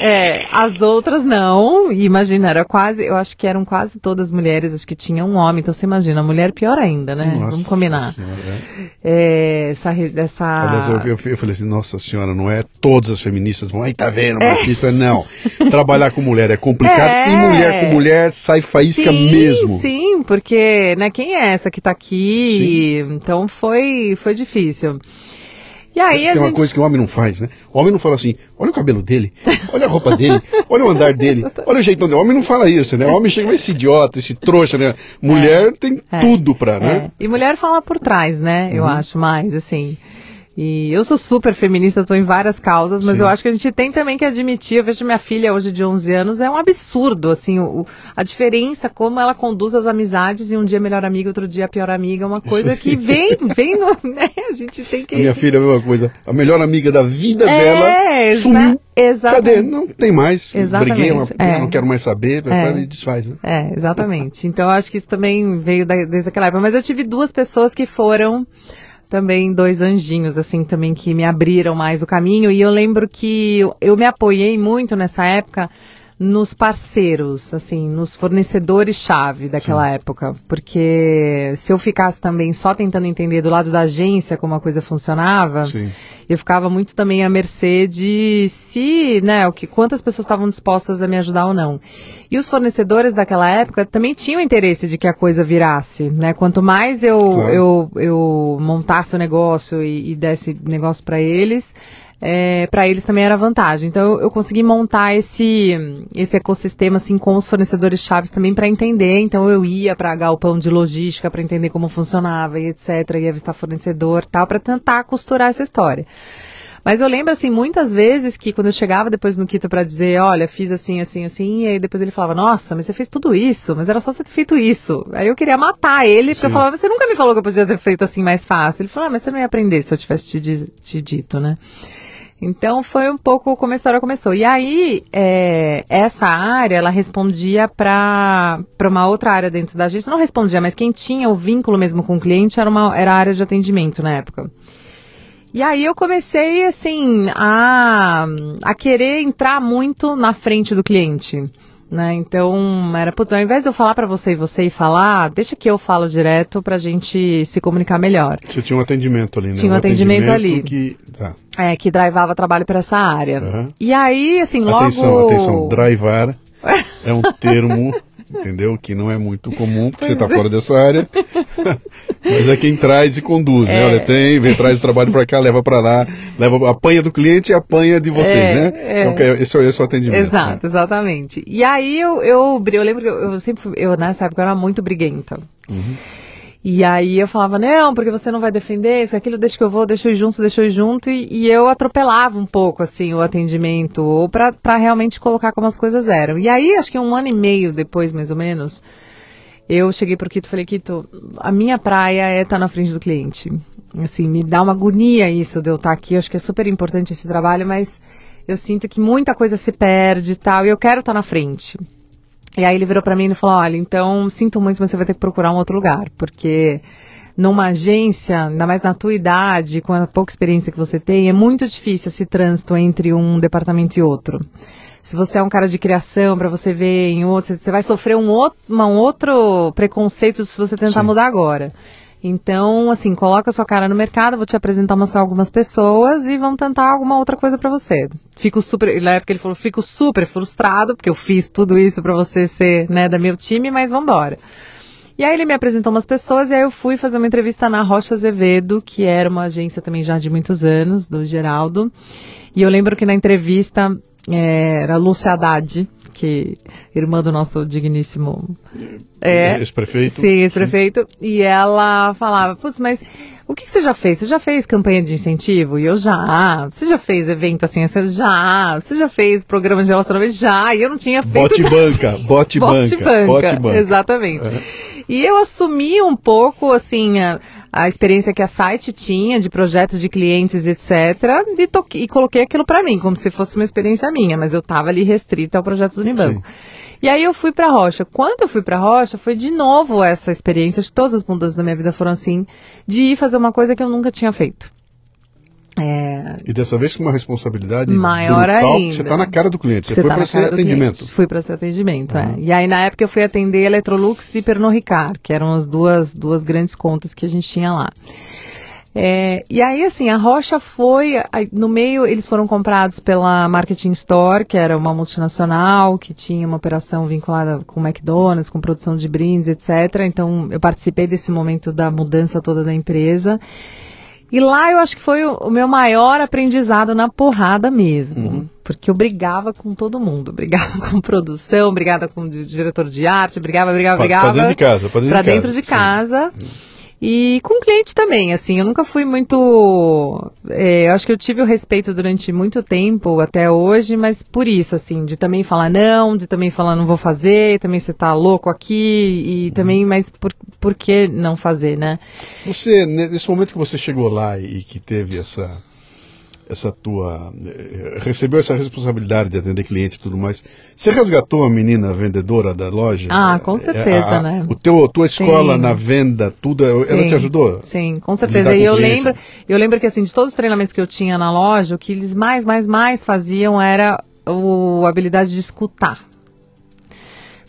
é, as outras não, imagina, era quase, eu acho que eram quase todas mulheres, acho que tinha um homem, então você imagina, a mulher pior ainda, né? Nossa Vamos combinar. Senhora, é. É, essa, essa... Aliás, eu, eu- eu falei assim, nossa senhora, não é todas as feministas vão, ai, tá vendo, É. machista, não. Trabalhar com mulher é complicado É. e mulher com mulher sai faísca sim, mesmo. Sim, porque, né, quem é essa que tá aqui? Então foi, foi difícil. E aí Tem uma gente... coisa que o homem não faz, né? O homem não fala assim, olha o cabelo dele, olha a roupa dele, olha o andar dele, olha o jeitão dele. O homem não fala isso, né? O homem chega, esse idiota, esse trouxa, né? Mulher tem é, tudo pra, né? É. E mulher fala por trás, né? Eu Uhum. acho mais, assim. E eu sou super feminista, estou em várias causas, mas Sim. eu acho que a gente tem também que admitir, eu vejo minha filha hoje de 11 anos, é um absurdo, assim, o, a diferença, como ela conduz as amizades, e um dia é melhor amiga, outro dia é pior amiga, é uma coisa que vem, vem, no, né? A gente tem que... A minha filha é a mesma coisa. A melhor amiga da vida É, dela sumiu. exatamente. Cadê? Não tem mais. Exatamente, Briguei, uma, é. não quero mais saber, É. e desfaz, né? É, exatamente. Então eu acho que isso também veio da- desde aquela época. Mas eu tive duas pessoas que foram também dois anjinhos, assim, também que me abriram mais o caminho. E eu lembro que eu, me apoiei muito nessa época nos parceiros, assim, nos fornecedores-chave daquela época. Porque se eu ficasse também só tentando entender do lado da agência como a coisa funcionava, Sim. eu ficava muito também à mercê de se, né, o que, quantas pessoas estavam dispostas a me ajudar ou não. E os fornecedores daquela época também tinham interesse de que a coisa virasse, né? Quanto mais eu, Claro. eu, eu montasse o negócio e, e desse negócio para eles, é, para eles também era vantagem. Então eu, eu consegui montar esse, esse ecossistema assim com os fornecedores chaves também para entender. Então eu ia para galpão de logística para entender como funcionava e etc. Ia visitar fornecedor tal para tentar costurar essa história. Mas eu lembro, assim, muitas vezes que quando eu chegava depois no Quito pra dizer, olha, fiz assim, assim, assim, e aí depois ele falava, nossa, mas você fez tudo isso, mas era só você ter feito isso. Aí eu queria matar ele, porque eu Sim. falava, você nunca me falou que eu podia ter feito assim mais fácil. Ele falou, ah, mas você não ia aprender se eu tivesse te, te dito, né? Então foi um pouco como a história começou. E aí, é, essa área, ela respondia para uma outra área dentro da agência. Não respondia, mas quem tinha o vínculo mesmo com o cliente era, uma, era a área de atendimento na época. E aí eu comecei, assim, a, a querer entrar muito na frente do cliente. Né? Então, era, putz, ao invés de eu falar para você e você e falar, deixa que eu falo direto pra gente se comunicar melhor. Você tinha um atendimento ali, né? Tinha um atendimento ali. Que... Tá. É, que drivava trabalho para essa área. Aham. E aí, assim, logo. Atenção, atenção. Drivar é um termo, entendeu? Que não é muito comum, porque você está fora dessa área. Mas é quem traz e conduz, né? É. Olha, tem, vem, traz o trabalho para cá, leva para lá, leva, apanha do cliente e apanha de vocês, É, né? é. Então, esse, é- esse é o atendimento. Exato, exatamente. E aí eu, eu, eu lembro que eu, eu sempre eu nessa época eu era muito briguenta. Uhum. E aí eu falava, não, porque você não vai defender isso, aquilo, deixa que eu vou, deixa eu ir junto, deixa eu ir junto. E, e eu atropelava um pouco, assim, o atendimento, ou pra realmente colocar como as coisas eram. E aí, acho que um ano e meio depois, mais ou menos, eu cheguei pro Quito e falei, Quito, a minha praia é estar na frente do cliente. Assim, me dá uma agonia isso de eu estar aqui, eu acho que é super importante esse trabalho, mas eu sinto que muita coisa se perde e tal, e eu quero estar na frente. E aí ele virou pra mim e falou: Olha, então sinto muito, mas você vai ter que procurar um outro lugar, porque numa agência, ainda mais na tua idade, com a pouca experiência que você tem, é muito difícil esse trânsito entre um departamento e outro. Se você é um cara de criação, pra você ver em outro, você vai sofrer um outro, um outro preconceito se você tentar Sim. mudar agora. Então, assim, coloca sua cara no mercado, vou te apresentar umas, algumas pessoas e vamos tentar alguma outra coisa pra você. Fico super, na época ele falou, fico super frustrado, porque eu fiz tudo isso pra você ser, né, da meu time, mas vambora. E aí ele me apresentou umas pessoas e aí eu fui fazer uma entrevista na Rocha Azevedo, que era uma agência também já de muitos anos, do Geraldo. E eu lembro que na entrevista eh, era Lúcia Haddad, que irmã do nosso digníssimo é, Esse prefeito. Sim, esse prefeito. E ela falava, putz, mas o que, que você já fez? Você já fez campanha de incentivo? E eu já. Você já fez evento assim? Você já. Você já fez programa de relacionamento? Já. E eu não tinha feito. Bote banca, bote Bote banca, banca, bote banca. Exatamente. É. E eu assumi um pouco, assim, a, a experiência que a site tinha de projetos de clientes, etc. E, e coloquei aquilo pra mim, como se fosse uma experiência minha, mas eu tava ali restrita ao projeto do Unibanco. E aí eu fui pra Rocha. Quando eu fui pra Rocha, foi de novo essa experiência, acho que todas as mudanças da minha vida foram assim, de ir fazer uma coisa que eu nunca tinha feito. É, E dessa vez com uma responsabilidade Maior brutal, ainda. Você está na cara do cliente. Você, Você foi tá para ser atendimento. cliente. Fui para ser atendimento, é. Uhum. E aí, na época, eu fui atender Electrolux e Pernod Ricard, que eram as duas, duas grandes contas que a gente tinha lá. É, e aí, assim, a Rocha foi, no meio, eles foram comprados pela Marketing Store, que era uma multinacional, que tinha uma operação vinculada com McDonald's, com produção de brindes, etc. Então, eu participei desse momento da mudança toda da empresa. E lá eu acho que foi o, meu maior aprendizado na porrada mesmo. Uhum. Porque eu brigava com todo mundo. Brigava com produção, brigava com diretor de arte, brigava, brigava, brigava. pra dentro de casa, pra dentro pra de dentro casa, de casa. E com cliente também, assim, eu nunca fui muito. é, eu acho que eu tive o respeito durante muito tempo, até hoje, mas por isso, assim, de também falar não, de também falar não vou fazer, também você tá louco aqui, Uhum. e também, mas por, por que não fazer, né? Você, ne- nesse momento que você chegou lá e que teve essa, essa tua, eh, recebeu essa responsabilidade de atender cliente e tudo mais, você resgatou a menina vendedora da loja? Ah, com Eh, certeza, a- a- né? O teu, a tua escola Sim. na venda, tudo, ela Sim, te ajudou? Sim, com certeza. com E eu cliente. lembro, eu lembro que assim, de todos os treinamentos que eu tinha na loja, o que eles mais, mais, mais faziam era o, a habilidade de escutar.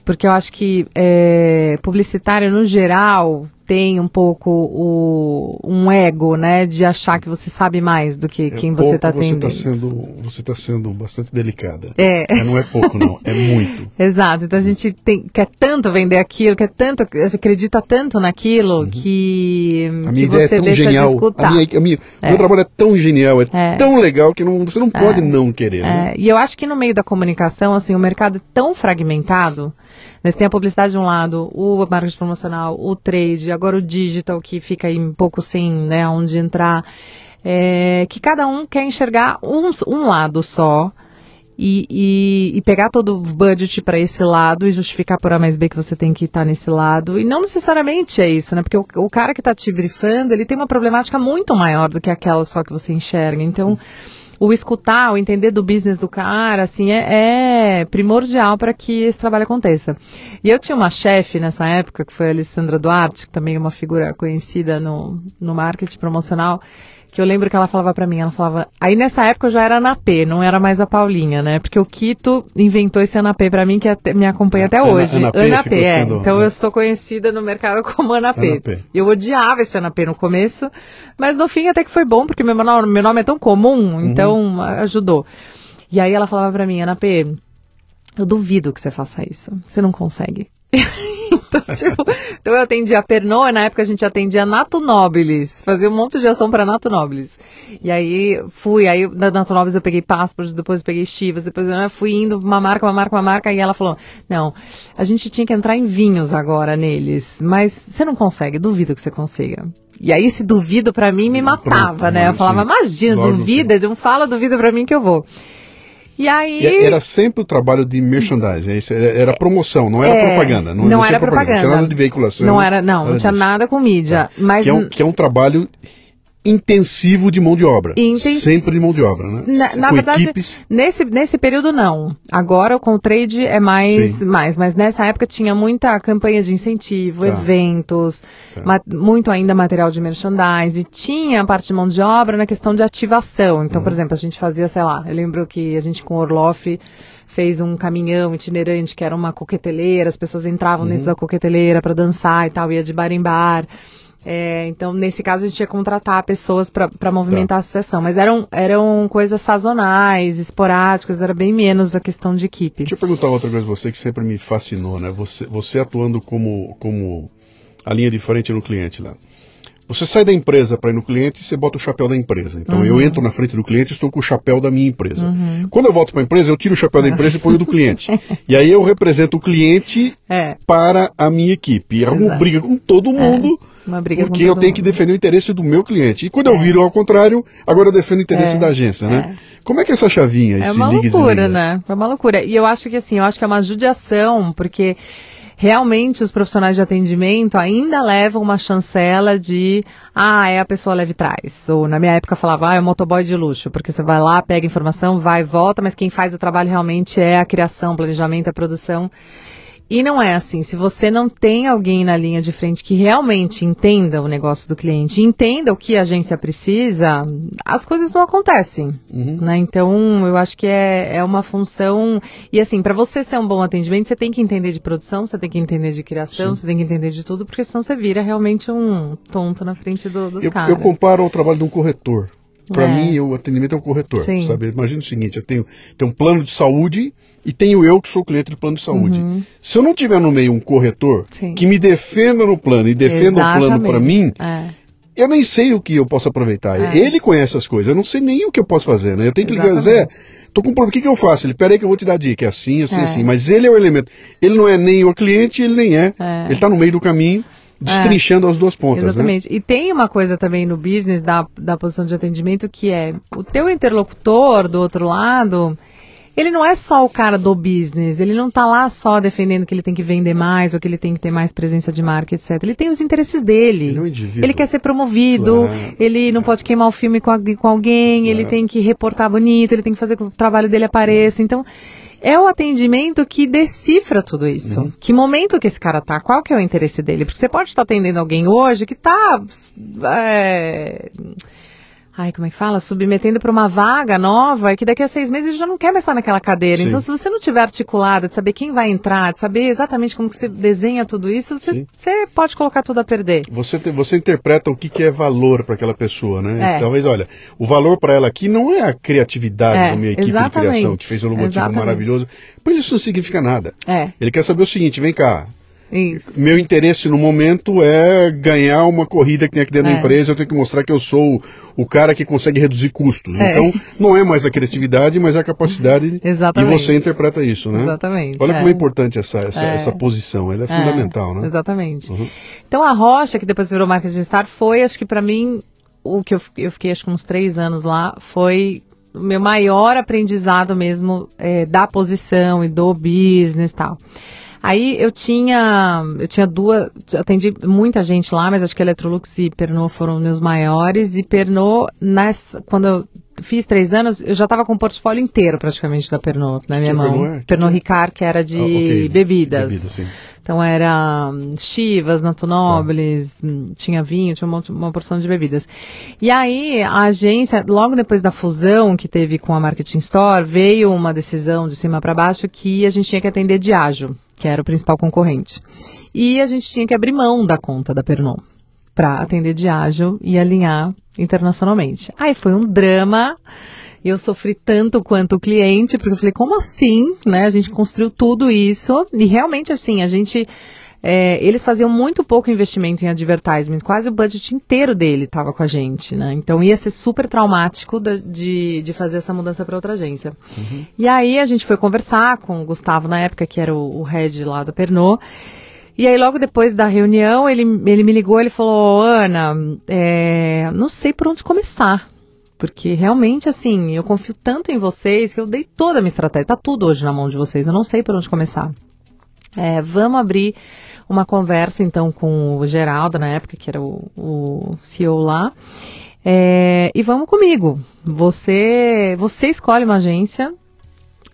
Porque eu acho que é, publicitário, no geral, tem um pouco o, um ego, né? De achar que você sabe mais do que É quem você está Você atendendo. está sendo, você tá sendo bastante delicada. É. É, Não é pouco, não. É muito. Exato, então a gente tem, quer tanto vender aquilo, quer tanto, acredita tanto naquilo que, Uhum. A que minha ideia você é tão deixa genial. de escutar. A minha, a minha- É. Meu trabalho é tão genial, é, É. tão legal que não- você não pode É. não querer. né? É, e eu acho que no meio da comunicação, assim, o mercado é tão fragmentado. Você tem a publicidade de um lado, o marketing promocional, o trade, agora o digital, que fica aí um pouco sem, né, onde entrar. é, que cada um quer enxergar um, um lado só. E, e- e pegar todo o budget para esse lado e justificar por A mais B que você tem que estar nesse lado. E não necessariamente é isso, né? Porque o, o cara que está te brifando, ele tem uma problemática muito maior do que aquela só que você enxerga. Então, o escutar, o entender do business do cara, assim, é, é primordial para que esse trabalho aconteça. E eu tinha uma chefe nessa época, que foi a Alessandra Duarte, que também é uma figura conhecida no, no marketing promocional, que eu lembro que ela falava pra mim, ela falava, aí nessa época eu já era Ana P, não era mais a Paulinha, né? Porque o Quito inventou esse Ana P pra mim, que até- me acompanha até Ana- hoje. Ana P Ana ficou P, é. sendo- Então eu sou conhecida no mercado como Ana P. Ana P. Eu odiava esse Ana P no começo, mas no fim até que foi bom, porque meu nome, meu nome é tão comum, Uhum. então ajudou. E aí ela falava pra mim, Ana P, eu duvido que você faça isso. Você não consegue. Então, tipo, então eu atendia a Pernod, e na época a gente atendia Nato Nobilis, fazia um monte de ação para Nato Nobilis. E aí fui, aí da Nato Nobilis eu peguei Passport, depois eu peguei Chivas, depois eu fui indo uma marca, uma marca, uma marca, e ela falou, não, a gente tinha que entrar em vinhos agora neles, mas você não consegue, duvido que você consiga. E aí esse duvido para mim me matava, Pronto, né? Eu falava, imagina, duvida, não fala duvida para mim que eu vou. E aí. Era sempre o trabalho de merchandising, era promoção, não era é, propaganda. Não, não era propaganda. Não tinha nada de veiculação. Não era, não, não tinha disso. nada com mídia. Tá. Mas... Que, é um, que é um trabalho intensivo de mão de obra. Sempre de mão de obra, né? Na, na verdade, equipes. nesse, nesse período não. Agora com o trade é mais, mais, mas nessa época tinha muita campanha de incentivo, tá. eventos, tá. Muito ainda material de merchandising, tinha a parte de mão de obra na questão de ativação. Então, uhum. por exemplo, a gente fazia, sei lá, eu lembro que a gente com o Orloff fez um caminhão itinerante que era uma coqueteleira, as pessoas entravam uhum. dentro da coqueteleira para dançar e tal, ia de bar em bar. É, então, nesse caso, a gente ia contratar pessoas para movimentar tá. a associação. Mas eram, eram coisas sazonais, esporádicas, era bem menos a questão de equipe. Deixa eu perguntar outra coisa você que sempre me fascinou, né? Você, você atuando como, como a linha de frente no cliente lá. Você sai da empresa para ir no cliente e você bota o chapéu da empresa. Então uhum. eu entro na frente do cliente e estou com o chapéu da minha empresa. Uhum. Quando eu volto para a empresa, eu tiro o chapéu da empresa e ponho o do cliente. e aí eu represento o cliente é. para a minha equipe. E arrumo briga com todo é. mundo. É. Uma porque eu tenho mundo. que defender o interesse do meu cliente. E quando é. eu viro ao contrário, agora eu defendo o interesse é. da agência, né? É. Como é que é essa chavinha? É uma loucura, né? É uma loucura. E eu acho que assim, eu acho que é uma judiação, porque realmente os profissionais de atendimento ainda levam uma chancela de ah, é a pessoa leve trás. Ou na minha época falava, ah, é o motoboy de luxo, porque você vai lá, pega informação, vai volta, mas quem faz o trabalho realmente é a criação, planejamento, a produção. E não é assim. Se você não tem alguém na linha de frente que realmente entenda o negócio do cliente, entenda o que a agência precisa, as coisas não acontecem. Uhum. Né? Então, eu acho que é, é uma função. E assim, para você ser um bom atendimento, você tem que entender de produção, você tem que entender de criação, Sim. você tem que entender de tudo, porque senão você vira realmente um tonto na frente do, dos eu, caras. Eu comparo ao trabalho de um corretor. Para é. mim, o atendimento é um corretor, Sim. sabe? Imagina o seguinte, eu tenho, tenho um plano de saúde e tenho eu que sou cliente do plano de saúde. Uhum. Se eu não tiver no meio um corretor Sim. que me defenda no plano e defenda Exatamente. o plano para mim, é. eu nem sei o que eu posso aproveitar. É. Ele conhece as coisas, eu não sei nem o que eu posso fazer, né? Eu tenho que ligar, Zé, tô com um problema, o que, que eu faço? Ele, peraí que eu vou te dar dica, é assim, assim, é. assim. Mas ele é o elemento. Ele não é nem o cliente, ele nem é. é. Ele está no meio do caminho destrinchando é, as duas pontas. Né? Exatamente. Né? E tem uma coisa também no business da, da posição de atendimento que é o teu interlocutor do outro lado, ele não é só o cara do business, ele não está lá só defendendo que ele tem que vender mais ou que ele tem que ter mais presença de marca, etc. Ele tem os interesses dele. Ele, é um ele quer ser promovido, claro. ele não pode queimar o filme com, a, com alguém, claro. ele tem que reportar bonito, ele tem que fazer que o trabalho dele apareça. Então, é o atendimento que decifra tudo isso. Uhum. Que momento que esse cara tá? Qual que é o interesse dele? Porque você pode estar atendendo alguém hoje que tá. É ai, como é que fala? Submetendo para uma vaga nova e que daqui a seis meses já não quer mais estar naquela cadeira. Sim. Então, se você não tiver articulado, de saber quem vai entrar, de saber exatamente como que você desenha tudo isso, você, você pode colocar tudo a perder. Você, te, você interpreta o que, que é valor para aquela pessoa, né? É. Talvez, olha, o valor para ela aqui não é a criatividade é, da minha equipe exatamente. de criação que fez o logotipo exatamente. maravilhoso. Por isso não significa nada. É. Ele quer saber o seguinte, vem cá, isso. Meu interesse no momento é ganhar uma corrida que tem aqui dentro é. da empresa, eu tenho que mostrar que eu sou o cara que consegue reduzir custos. É. Então, não é mais a criatividade, mas a capacidade. Exatamente. E você interpreta isso, né? Exatamente. Olha é. como é importante essa, essa, é. essa posição, ela é, é, fundamental, né? Exatamente. Uhum. Então, a Rocha, que depois virou marketing star, foi, acho que para mim, o que eu, eu fiquei acho que uns três anos lá, foi o meu maior aprendizado mesmo é, da posição e do business e tal. Aí eu tinha, eu tinha duas, atendi muita gente lá, mas acho que Electrolux e Pernod foram meus maiores. E Pernod, nessa, quando eu fiz três anos, eu já estava com o portfólio inteiro praticamente da Pernod na minha que mão. Pernod, é? Pernod Ricard, que era de ah, okay. bebidas. Bebida, sim. Então era hum, chivas, natonóbiles, tá. Hum, tinha vinho, tinha uma, uma, porção de bebidas. E aí a agência, logo depois da fusão que teve com a Marketing Store, veio uma decisão de cima para baixo que a gente tinha que atender Diageo, que era o principal concorrente. E a gente tinha que abrir mão da conta da Pernod para atender Diageo e alinhar internacionalmente. Aí foi um drama eu sofri tanto quanto o cliente, porque eu falei, como assim? Né? A gente construiu tudo isso e realmente assim, a gente é, eles faziam muito pouco investimento em advertising, quase o budget inteiro dele estava com a gente, né? Então ia ser super traumático de, de fazer essa mudança para outra agência. Uhum. E aí a gente foi conversar com o Gustavo na época, que era o, o head lá da Pernod. E aí, logo depois da reunião, ele, ele me ligou, ele falou, Ana, é, não sei por onde começar. Porque realmente, assim, eu confio tanto em vocês que eu dei toda a minha estratégia. Tá tudo hoje na mão de vocês, eu não sei por onde começar. É, vamos abrir uma conversa então com o Geraldo, na época, que era o, o CEO lá. É, e vamos comigo. Você, você escolhe uma agência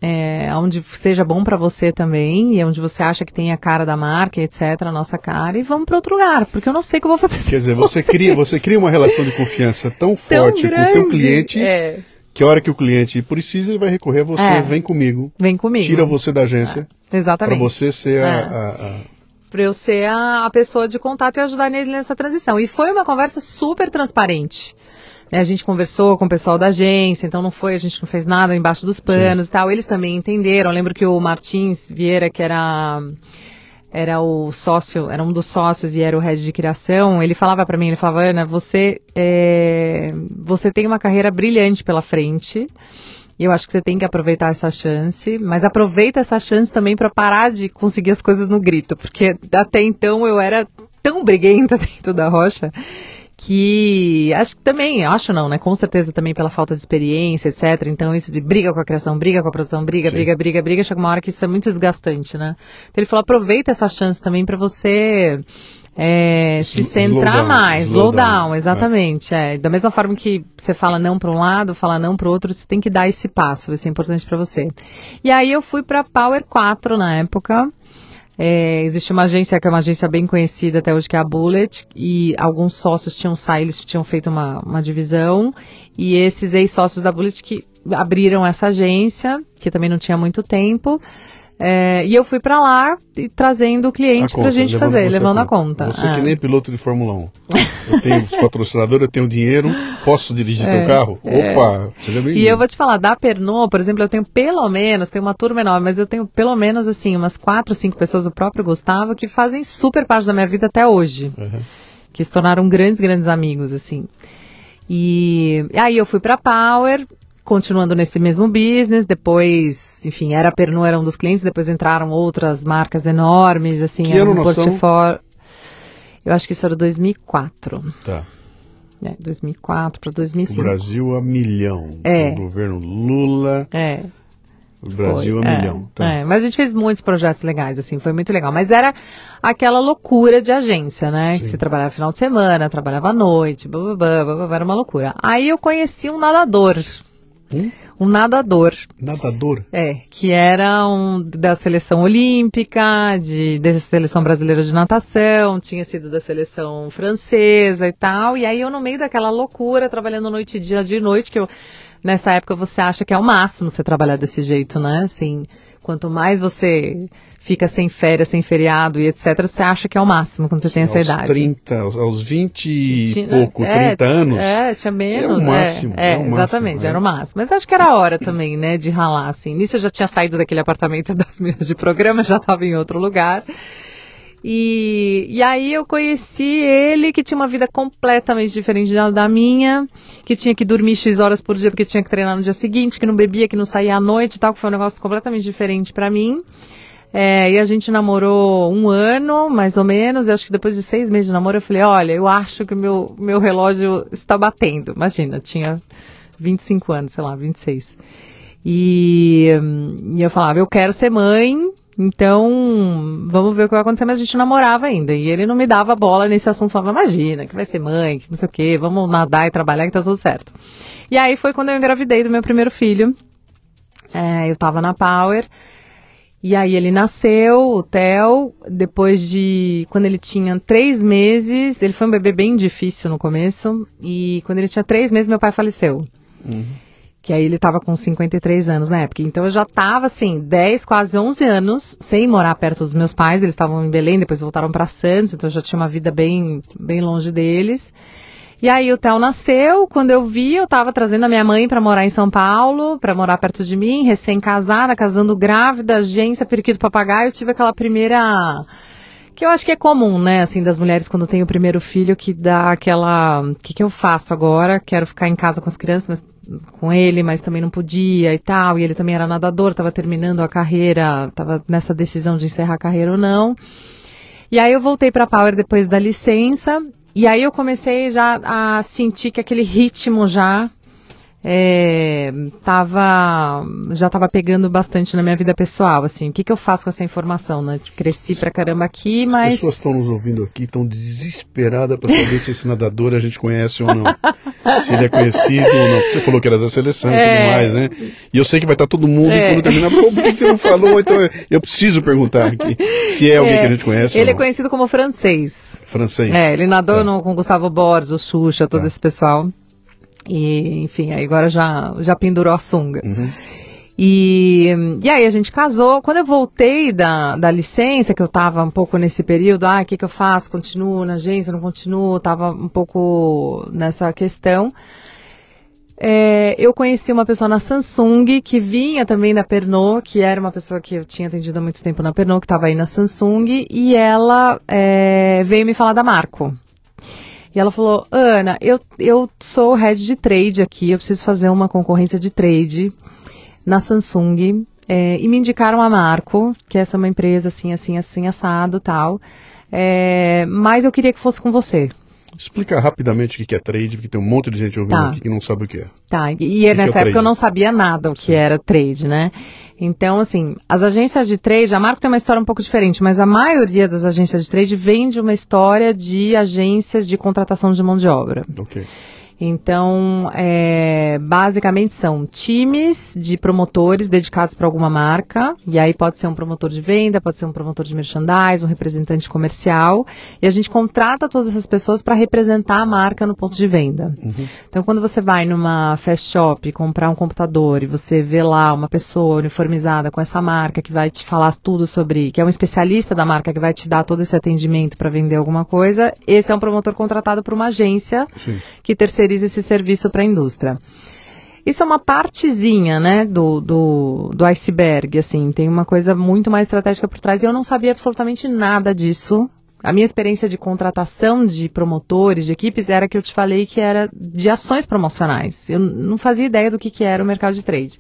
é, onde seja bom para você também, e onde você acha que tem a cara da marca, etc., a nossa cara, e vamos para outro lugar, porque eu não sei o que eu vou fazer. Quer dizer, você cria, você cria uma relação de confiança tão, tão forte grande, com o teu cliente. É. Que a hora que o cliente precisa, ele vai recorrer a você, é. vem comigo. Vem comigo. Tira você da agência. É. Exatamente. Para você ser a, é. a, a para eu ser a, a, pessoa de contato e ajudar nele nessa transição. E foi uma conversa super transparente. Né, a gente conversou com o pessoal da agência, então não foi, a gente não fez nada embaixo dos panos Sim. e tal. Eles também entenderam. Eu lembro que o Martins Vieira, que era era o sócio, era um dos sócios e era o head de criação, ele falava para mim, ele falava, Ana, você, é, você tem uma carreira brilhante pela frente, e eu acho que você tem que aproveitar essa chance, mas aproveita essa chance também para parar de conseguir as coisas no grito, porque até então eu era tão briguenta dentro da rocha que acho que também, acho não, né? Com certeza também pela falta de experiência, etc. Então isso de briga com a criação, briga com a produção, briga, Sim. briga, briga, briga, chega uma hora que isso é muito desgastante, né? Então ele falou, aproveita essa chance também para você é, se centrar down, mais, slow, down, down exatamente. É. é. Da mesma forma que você fala não para um lado, fala não para o outro, você tem que dar esse passo, vai ser importante para você. E aí eu fui para Power 4 na época. É, existe uma agência que é uma agência bem conhecida até hoje, que é a Bullet, e alguns sócios tinham saído, eles tinham feito uma, uma divisão, e esses ex-sócios da Bullet que abriram essa agência, que também não tinha muito tempo, é, e eu fui para lá e trazendo o cliente para a gente fazer, levando a conta. Você é. que nem piloto de Fórmula 1. Eu tenho patrocinador, eu tenho dinheiro, posso dirigir é, teu carro? É. Opa, seja bem E eu vou te falar, da Pernod, por exemplo, eu tenho pelo menos, tem uma turma enorme, mas eu tenho pelo menos, assim, umas quatro, cinco pessoas, o próprio Gustavo, que fazem super parte da minha vida até hoje. Uhum. Que se tornaram grandes, grandes amigos, assim. E aí eu fui para Power, continuando nesse mesmo business, depois, enfim, era Pernod era um dos clientes, depois entraram outras marcas enormes, assim, que era um portfólio. Eu acho que isso era 2004. Tá. É, 2004 para 2005. O Brasil a milhão. É. O governo Lula. É. O Brasil foi, a é, milhão. Tá. É, mas a gente fez muitos projetos legais, assim, foi muito legal. Mas era aquela loucura de agência, né? Sim. Que você trabalhava final de semana, trabalhava à noite, blá, blá, blá, blá, era uma loucura. Aí eu conheci um nadador Hum? Um nadador. Nadador? É, que era um da seleção olímpica, de, da seleção brasileira de natação, tinha sido da seleção francesa e tal. E aí eu, no meio daquela loucura, trabalhando noite e dia de noite, que eu, nessa época você acha que é o máximo você trabalhar desse jeito, né? Assim, quanto mais você fica sem férias, sem feriado e etc., você acha que é o máximo quando você Sim, tem essa aos idade. 30, aos 20 e pouco, é, 30 anos. É, tinha menos. É o máximo. É, é o exatamente, máximo, era o máximo. Mas acho que era a hora também, né, de ralar, assim. Nisso eu já tinha saído daquele apartamento das minhas de programa, já estava em outro lugar. E, e aí eu conheci ele, que tinha uma vida completamente diferente da, da minha, que tinha que dormir X horas por dia porque tinha que treinar no dia seguinte, que não bebia, que não saía à noite e tal, que foi um negócio completamente diferente para mim. É, e a gente namorou um ano, mais ou menos. E acho que depois de seis meses de namoro, eu falei: Olha, eu acho que o meu, meu relógio está batendo. Imagina, tinha 25 anos, sei lá, 26. E, e eu falava: Eu quero ser mãe, então vamos ver o que vai acontecer. Mas a gente namorava ainda. E ele não me dava bola nesse assunto. Falava: Imagina, que vai ser mãe, que não sei o quê, vamos nadar e trabalhar que tá tudo certo. E aí foi quando eu engravidei do meu primeiro filho. É, eu tava na Power. E aí ele nasceu, o Theo, depois de. Quando ele tinha três meses, ele foi um bebê bem difícil no começo, e quando ele tinha três meses, meu pai faleceu. Uhum. Que aí ele estava com 53 anos na época. Então eu já estava assim, 10, quase 11 anos, sem morar perto dos meus pais. Eles estavam em Belém, depois voltaram para Santos, então eu já tinha uma vida bem, bem longe deles. E aí o Theo nasceu, quando eu vi, eu estava trazendo a minha mãe para morar em São Paulo, para morar perto de mim, recém-casada, casando grávida, agência, periquito papagaio, eu tive aquela primeira que eu acho que é comum, né, assim, das mulheres quando tem o primeiro filho, que dá aquela, o que, que eu faço agora? Quero ficar em casa com as crianças, mas, com ele, mas também não podia e tal, e ele também era nadador, estava terminando a carreira, estava nessa decisão de encerrar a carreira ou não. E aí eu voltei para Power depois da licença, e aí eu comecei já a sentir que aquele ritmo já é, tava, já estava pegando bastante na minha vida pessoal, assim, o que, que eu faço com essa informação, né? Cresci pra caramba aqui, mas... As pessoas estão nos ouvindo aqui, estão desesperadas para saber se esse nadador a gente conhece ou não. se ele é conhecido ou não. Você falou que era da seleção e é... tudo mais, né? E eu sei que vai estar todo mundo é... quando terminar, por que você não falou? Então eu preciso perguntar aqui, se é alguém é... que a gente conhece Ele é conhecido como francês. Francês. É, ele nadou é. no, com Gustavo Borges, o Xuxa, todo é. esse pessoal. E, enfim, aí agora já, já pendurou a sunga. Uhum. E, e aí a gente casou. Quando eu voltei da, da licença, que eu estava um pouco nesse período, ah, o que, que eu faço? Continuo na agência, não continuo? Estava um pouco nessa questão. É, eu conheci uma pessoa na Samsung que vinha também da Pernod, que era uma pessoa que eu tinha atendido há muito tempo na Pernod, que estava aí na Samsung, e ela é, veio me falar da Marco. E ela falou: Ana, eu, eu sou head de trade aqui, eu preciso fazer uma concorrência de trade na Samsung. É, e me indicaram a Marco, que essa é uma empresa assim, assim, assim, assado tal. É, mas eu queria que fosse com você. Explica rapidamente o que é trade, porque tem um monte de gente ouvindo tá. aqui que não sabe o que é. Tá, e, nessa é época eu não sabia nada o que Sim. era trade, né? Então, assim, as agências de trade, a Marco tem uma história um pouco diferente, mas a maioria das agências de trade vem de uma história de agências de contratação de mão de obra. Ok. Então, é, basicamente são times de promotores dedicados para alguma marca, e aí pode ser um promotor de venda, pode ser um promotor de merchandise, um representante comercial, e a gente contrata todas essas pessoas para representar a marca no ponto de venda. Uhum. Então, quando você vai numa fast shop comprar um computador e você vê lá uma pessoa uniformizada com essa marca que vai te falar tudo sobre, que é um especialista da marca que vai te dar todo esse atendimento para vender alguma coisa, esse é um promotor contratado por uma agência Sim. que terceiriza terceiriza esse serviço para a indústria. Isso é uma partezinha, né, do, do, do iceberg, assim, tem uma coisa muito mais estratégica por trás e eu não sabia absolutamente nada disso. A minha experiência de contratação de promotores, de equipes, era que eu te falei que era de ações promocionais. Eu não fazia ideia do que, que era o mercado de trade.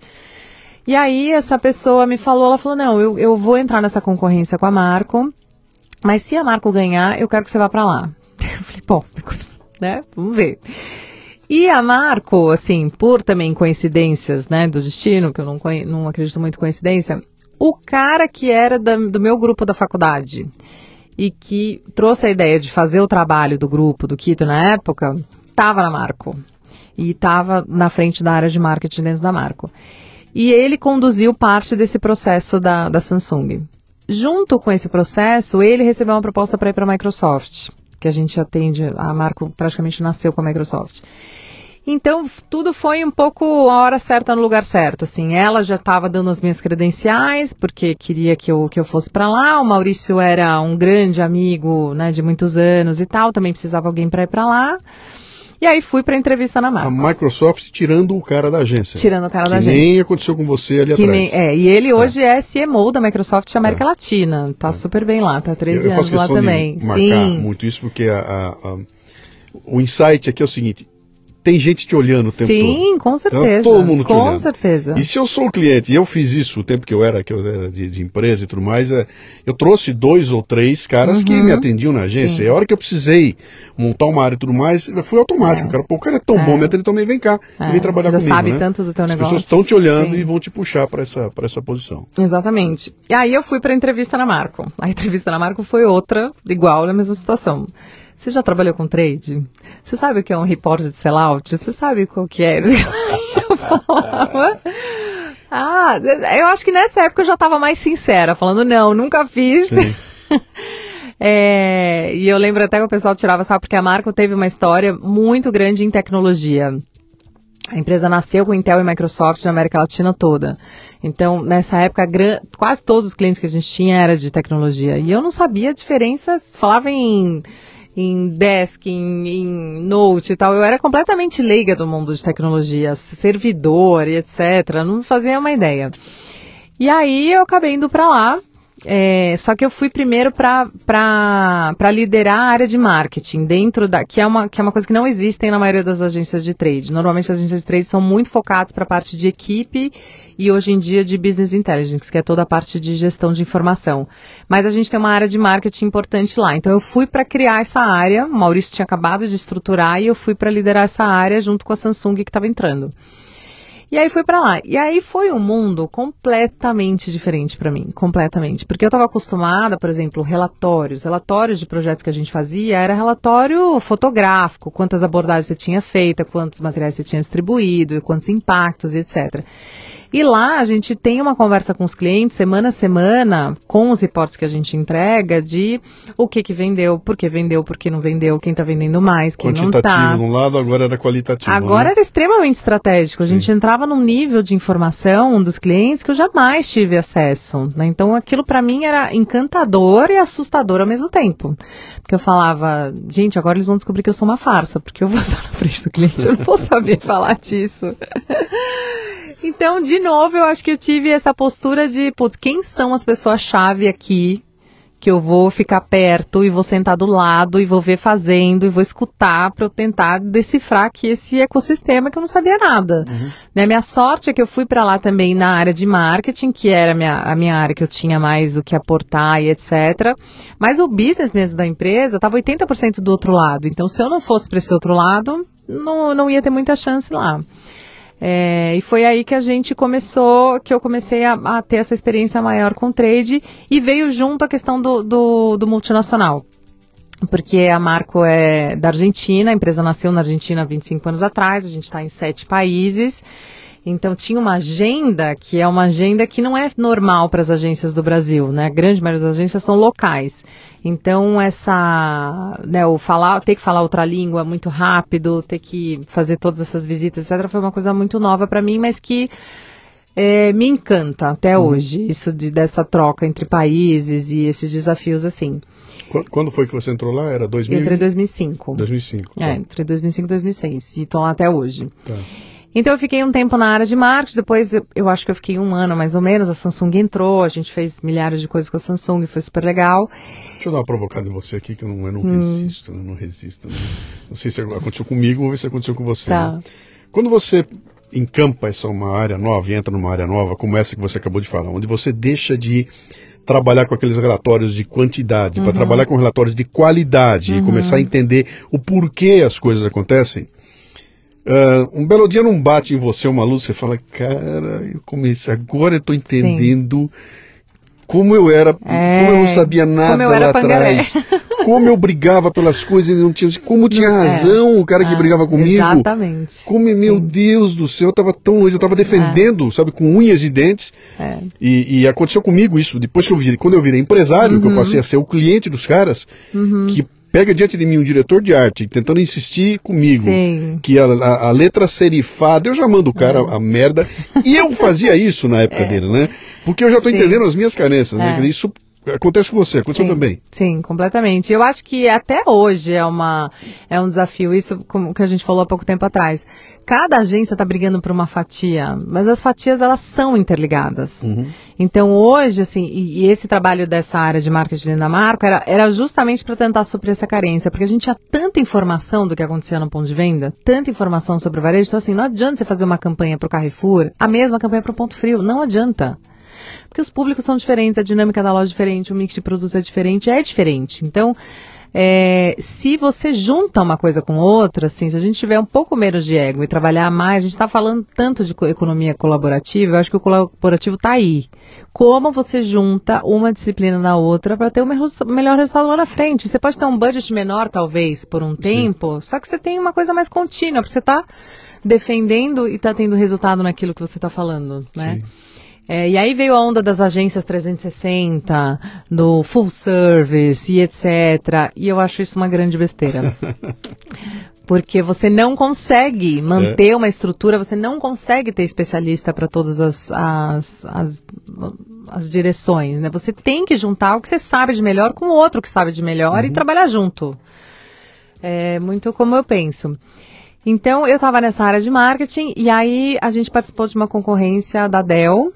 E aí essa pessoa me falou, ela falou, não, eu, eu vou entrar nessa concorrência com a Marco, mas se a Marco ganhar, eu quero que você vá para lá. Eu falei, bom, né, vamos ver. E a Marco, assim, por também coincidências, né, do destino, que eu não, não acredito muito em coincidência, o cara que era da, do meu grupo da faculdade e que trouxe a ideia de fazer o trabalho do grupo, do Quito na época, estava na Marco. E estava na frente da área de marketing dentro da Marco. E ele conduziu parte desse processo da, da Samsung. Junto com esse processo, ele recebeu uma proposta para ir para a Microsoft, que a gente atende, a Marco praticamente nasceu com a Microsoft. Então, tudo foi um pouco a hora certa no lugar certo, assim. Ela já estava dando as minhas credenciais, porque queria que eu, que eu fosse para lá. O Maurício era um grande amigo, né, de muitos anos e tal, também precisava alguém para ir para lá. E aí fui para entrevista na marca. A Microsoft tirando o cara da agência. Tirando o cara que da agência. nem aconteceu com você ali que atrás. Nem, é, e ele hoje é, é CMO da Microsoft América é. Latina. Tá é. super bem lá, tá 13 eu, eu anos lá também. marcar Sim. muito isso porque a, a, a, o insight aqui é o seguinte, tem gente te olhando o tempo Sim, todo. Sim, com certeza. Então, todo mundo te com olhando. certeza. E se eu sou o cliente, e eu fiz isso o tempo que eu era, que eu era de, de empresa e tudo mais, é, eu trouxe dois ou três caras uhum. que me atendiam na agência. Sim. E a hora que eu precisei montar uma área e tudo mais, foi automático. É. Cara, Pô, o cara é tão é. bom, me atende também, vem cá, é. vem trabalhar Você comigo. sabe né? tanto do teu As negócio. As pessoas estão te olhando Sim. e vão te puxar para essa, essa posição. Exatamente. E aí eu fui para a entrevista na Marco. A entrevista na Marco foi outra, igual, na mesma situação. Você já trabalhou com trade? Você sabe o que é um report de sellout? Você sabe qual que é? eu falava. Ah, eu acho que nessa época eu já estava mais sincera, falando, não, nunca fiz. é, e eu lembro até que o pessoal tirava, sabe, porque a Marco teve uma história muito grande em tecnologia. A empresa nasceu com Intel e Microsoft na América Latina toda. Então, nessa época, quase todos os clientes que a gente tinha era de tecnologia. E eu não sabia a diferença, falava em em desk, em, em note e tal. Eu era completamente leiga do mundo de tecnologia, servidor e etc. Não fazia uma ideia. E aí eu acabei indo para lá. É, só que eu fui primeiro para liderar a área de marketing, dentro da. Que é, uma, que é uma coisa que não existe na maioria das agências de trade. Normalmente as agências de trade são muito focadas para a parte de equipe e hoje em dia de business intelligence, que é toda a parte de gestão de informação. Mas a gente tem uma área de marketing importante lá. Então eu fui para criar essa área, o Maurício tinha acabado de estruturar e eu fui para liderar essa área junto com a Samsung que estava entrando. E aí fui para lá. E aí foi um mundo completamente diferente para mim, completamente. Porque eu estava acostumada, por exemplo, relatórios, relatórios de projetos que a gente fazia, era relatório fotográfico, quantas abordagens você tinha feito, quantos materiais você tinha distribuído, quantos impactos, etc. E lá a gente tem uma conversa com os clientes semana a semana, com os reportes que a gente entrega, de o que que vendeu, por que vendeu, por que não vendeu, quem está vendendo mais, quem não está. Quantitativo de um lado, agora era qualitativo. Agora né? era extremamente estratégico. A gente entrava num nível de informação dos clientes que eu jamais tive acesso. Né? Então aquilo para mim era encantador e assustador ao mesmo tempo. Porque eu falava, gente, agora eles vão descobrir que eu sou uma farsa, porque eu vou estar na frente do cliente, eu não vou saber falar disso. Então, de novo, eu acho que eu tive essa postura de, putz, quem são as pessoas-chave aqui que eu vou ficar perto e vou sentar do lado e vou ver fazendo e vou escutar para eu tentar decifrar aqui esse ecossistema que eu não sabia nada. Uhum. Né, minha sorte é que eu fui para lá também na área de marketing, que era a minha, a minha área que eu tinha mais o que aportar e etc. Mas o business mesmo da empresa estava 80% do outro lado. Então, se eu não fosse para esse outro lado, não, não ia ter muita chance lá. É, e foi aí que a gente começou, que eu comecei a, a, ter essa experiência maior com trade e veio junto a questão do, do, do multinacional. Porque a Marco é da Argentina, a empresa nasceu na Argentina há 25 anos atrás, a gente está em sete países. Então tinha uma agenda que é uma agenda que não é normal para as agências do Brasil, né? A grande maioria das agências são locais. Então, essa, né, o falar, ter que falar outra língua muito rápido, ter que fazer todas essas visitas, etc., foi uma coisa muito nova para mim, mas que é, me encanta até uhum. hoje, isso de, dessa troca entre países e esses desafios assim. Quando foi que você entrou lá? Era 2000? Entre 2005. 2005. Tá. É, entre 2005 e 2006. E estou lá até hoje. Tá. Então eu fiquei um tempo na área de marketing, depois eu, eu, acho que eu fiquei um ano mais ou menos, a Samsung entrou, a gente fez milhares de coisas com a Samsung, foi super legal. Deixa eu dar uma provocada em você aqui, que eu não, eu não hum. resisto, eu não resisto. Não, não sei se aconteceu comigo, vou ver se aconteceu com você. Tá. Né? Quando você encampa essa uma área nova e entra numa área nova, como essa que você acabou de falar, onde você deixa de trabalhar com aqueles relatórios de quantidade, uhum. para trabalhar com relatórios de qualidade uhum. e começar a entender o porquê as coisas acontecem, Uh, um belo dia não bate em você uma luz, você fala, cara, eu comecei, agora eu estou entendendo Sim. como eu era, é, como eu não sabia nada lá atrás, como eu brigava pelas coisas e não tinha, como tinha é. razão é, o cara que ah, brigava comigo. Exatamente. Como, meu Sim. Deus do céu, eu estava tão longe, eu estava defendendo, é. sabe, com unhas e dentes. É. E, e, aconteceu comigo isso, depois que eu virei, quando eu virei empresário, uhum. que eu uhum. passei a ser o cliente dos caras, uhum. que pega diante de mim um diretor de arte tentando insistir comigo Sim. que a, a, a, letra serifada, eu já mando o cara é. a merda. E eu fazia isso na época é. dele, né? Porque eu já estou entendendo as minhas carências, né? É. Isso acontece com você, aconteceu sim, também. Sim, completamente. Eu acho que até hoje é, uma, é um desafio, isso como que a gente falou há pouco tempo atrás. Cada agência está brigando por uma fatia, mas as fatias elas são interligadas. Uhum. Então hoje, assim, e, e, esse trabalho dessa área de marketing da marca era, era justamente para tentar suprir essa carência, porque a gente tinha tanta informação do que acontecia no ponto de venda, tanta informação sobre o varejo, então assim, não adianta você fazer uma campanha para o Carrefour, a mesma campanha para o Ponto Frio, não adianta. Porque os públicos são diferentes, a dinâmica da loja é diferente, o mix de produtos é diferente, é diferente. Então, é, se você junta uma coisa com outra, assim, se a gente tiver um pouco menos de ego e trabalhar mais, a gente está falando tanto de economia colaborativa, eu acho que o colaborativo está aí. Como você junta uma disciplina na outra para ter o melhor resultado lá na frente? Você pode ter um budget menor, talvez, por um Sim. tempo, só que você tem uma coisa mais contínua, porque você está defendendo e está tendo resultado naquilo que você está falando, né? Sim. É, e aí veio a onda das agências 360, do full service e etc. E eu acho isso uma grande besteira. Porque você não consegue manter é. uma estrutura, você não consegue ter especialista para todas as, as, as, as, direções. Né? Você tem que juntar o que você sabe de melhor com o outro que sabe de melhor uhum. e trabalhar junto. É muito como eu penso. Então, eu estava nessa área de marketing e aí a gente participou de uma concorrência da Dell,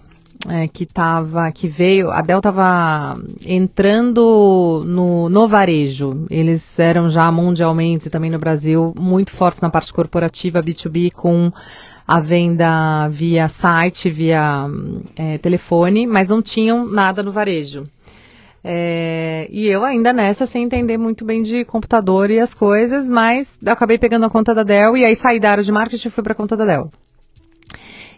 é, que tava, que veio, a Dell estava entrando no, no varejo. Eles eram já mundialmente também no Brasil muito fortes na parte corporativa B2B com a venda via site, via é, telefone, mas não tinham nada no varejo. É, e eu ainda nessa, sem entender muito bem de computador e as coisas, mas acabei pegando a conta da Dell e aí saí da área de marketing e fui para a conta da Dell.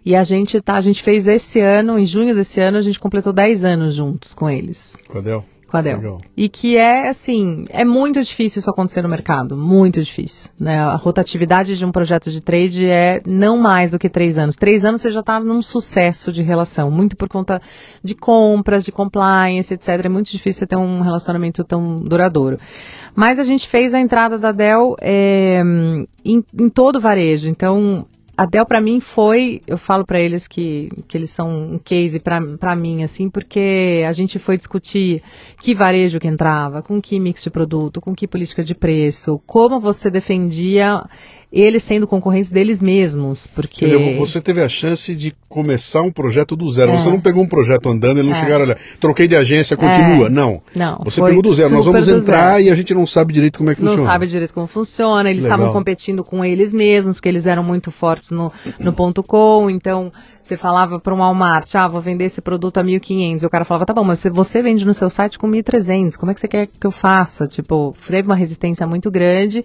E a gente tá, a gente fez esse ano, em junho desse ano, a gente completou 10 anos juntos com eles. Com a Dell? Com a Dell. Legal. E que é, assim, é muito difícil isso acontecer no mercado, muito difícil. Né? A rotatividade de um projeto de trade é não mais do que três anos. Três anos você já está num sucesso de relação, muito por conta de compras, de compliance, etc. É muito difícil você ter um relacionamento tão duradouro. Mas a gente fez a entrada da Dell é, em, em todo o varejo. Então, a para mim foi, eu falo para eles que, que eles são um case para mim, assim, porque a gente foi discutir que varejo que entrava, com que mix de produto, com que política de preço, como você defendia eles sendo concorrentes deles mesmos, porque... Dizer, você teve a chance de começar um projeto do zero. É. Você não pegou um projeto andando e não é. chegaram, olha, troquei de agência, continua. É. Não. Não. Você pegou do zero. Nós vamos entrar e a gente não sabe direito como é que não funciona. Não sabe direito como funciona. Eles estavam competindo com eles mesmos, porque eles eram muito fortes no, no ponto com, então... Você falava para um Walmart, ah, vou vender esse produto a 1.500. E o cara falava, tá bom, mas você vende no seu site com 1.300. Como é que você quer que eu faça? Tipo, teve uma resistência muito grande.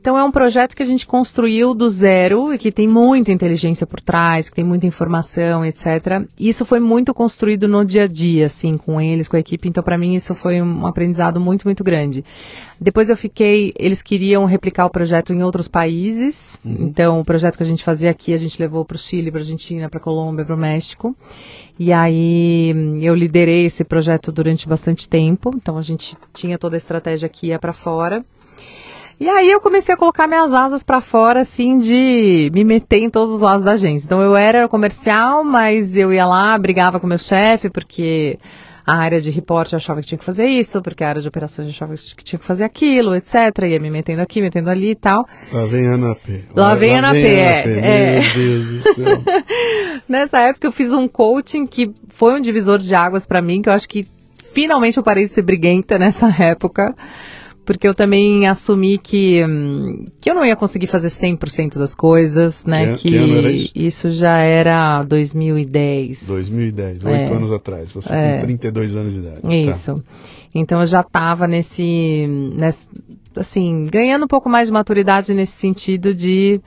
Então é um projeto que a gente construiu do zero e que tem muita inteligência por trás, que tem muita informação, etc. Isso foi muito construído no dia a dia, assim, com eles, com a equipe. Então para mim isso foi um aprendizado muito, muito grande. Depois eu fiquei, eles queriam replicar o projeto em outros países. Uhum. Então o projeto que a gente fazia aqui a gente levou para o Chile, para a Argentina, para a Colômbia, para o México. E aí eu liderei esse projeto durante bastante tempo. Então a gente tinha toda a estratégia que ia para fora. E aí eu comecei a colocar minhas asas para fora, assim, de me meter em todos os lados da agência. Então eu era comercial, mas eu ia lá, brigava com meu chefe, porque a área de reporte achava que tinha que fazer isso, porque a área de operações achava que tinha que fazer aquilo, etc. Ia me metendo aqui, metendo ali e tal. Lá vem a Ana P. Lá, lá vem a Ana P, é. é. Meu Deus do céu. Nessa época eu fiz um coaching que foi um divisor de águas para mim, que eu acho que finalmente eu parei de ser briguenta nessa época porque eu também assumi que, que eu não ia conseguir fazer 100% das coisas, né? Que, que, que isso? já era 2010. 2010, oito é. anos atrás. Você é. com 32 anos de idade. Tá. Isso. Tá. Então eu já estava nesse, nesse, assim, ganhando um pouco mais de maturidade nesse sentido de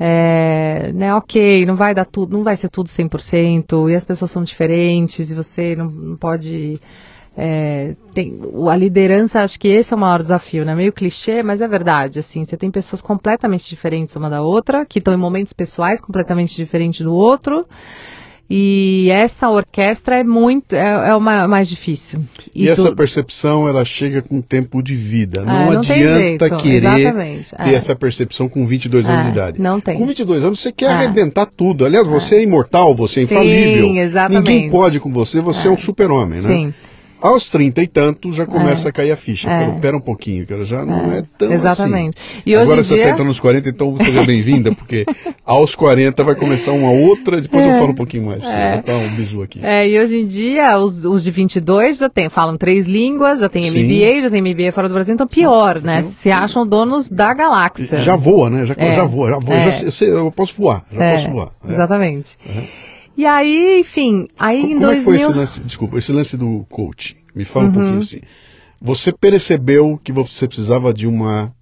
é, né, ok, não vai dar tudo, não vai ser tudo 100%, e as pessoas são diferentes, e você não, não pode é, tem, a liderança, acho que esse é o maior desafio, né? Meio clichê, mas é verdade. Assim, você tem pessoas completamente diferentes uma da outra, que estão em momentos pessoais completamente diferentes do outro. E essa orquestra é muito, é, é o mais difícil. E, e essa percepção, ela chega com tempo de vida. Não, é, não adianta querer Exatamente. ter é. essa percepção com 22 anos de é, idade. Não tem. Com 22 anos você quer é. arrebentar tudo. Aliás, você é imortal, você é infalível. Sim, exatamente. Ninguém pode com você, você é, um super-homem, né? Sim. Aos 30 e tanto já começa é. a cair a ficha. É. Pera um pouquinho, que já não é, é tão Exatamente. assim. E Agora você dia... entrando nos 40, então seja bem-vinda, porque aos 40 vai começar uma outra, depois eu é. falo um pouquinho mais. É. Vou dar um bisu aqui. É, e hoje em dia, os, os de 22 já tem, falam três línguas, já tem MBA, já tem MBA fora do Brasil, então pior, né? Se acham donos da galáxia. Já voa, né? Já, é. já voa, já voa. Já, eu, eu posso voar, já posso voar. Exatamente. Uhum. E aí, enfim, aí como, em 2000... Como é que foi esse lance, desculpa, esse lance do coach? Me fala uhum. um pouquinho assim. Você percebeu que você precisava de uma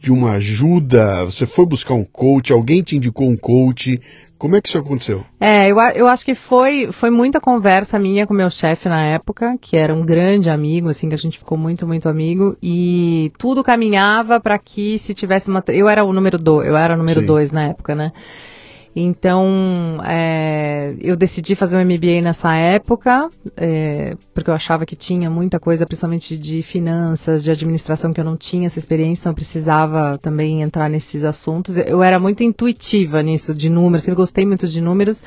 de uma ajuda? Você foi buscar um coach? Alguém te indicou um coach? Como é que isso aconteceu? É, eu, eu acho que foi, foi muita conversa minha com meu chefe na época, que era um grande amigo, assim, que a gente ficou muito, muito amigo, e tudo caminhava para que se tivesse uma. Eu era o número dois, eu era o número Sim. dois na época, né? Então, é, eu decidi fazer um MBA nessa época, é, porque eu achava que tinha muita coisa, principalmente de finanças, de administração, que eu não tinha essa experiência, então eu precisava também entrar nesses assuntos. Eu era muito intuitiva nisso, de números, eu gostei muito de números,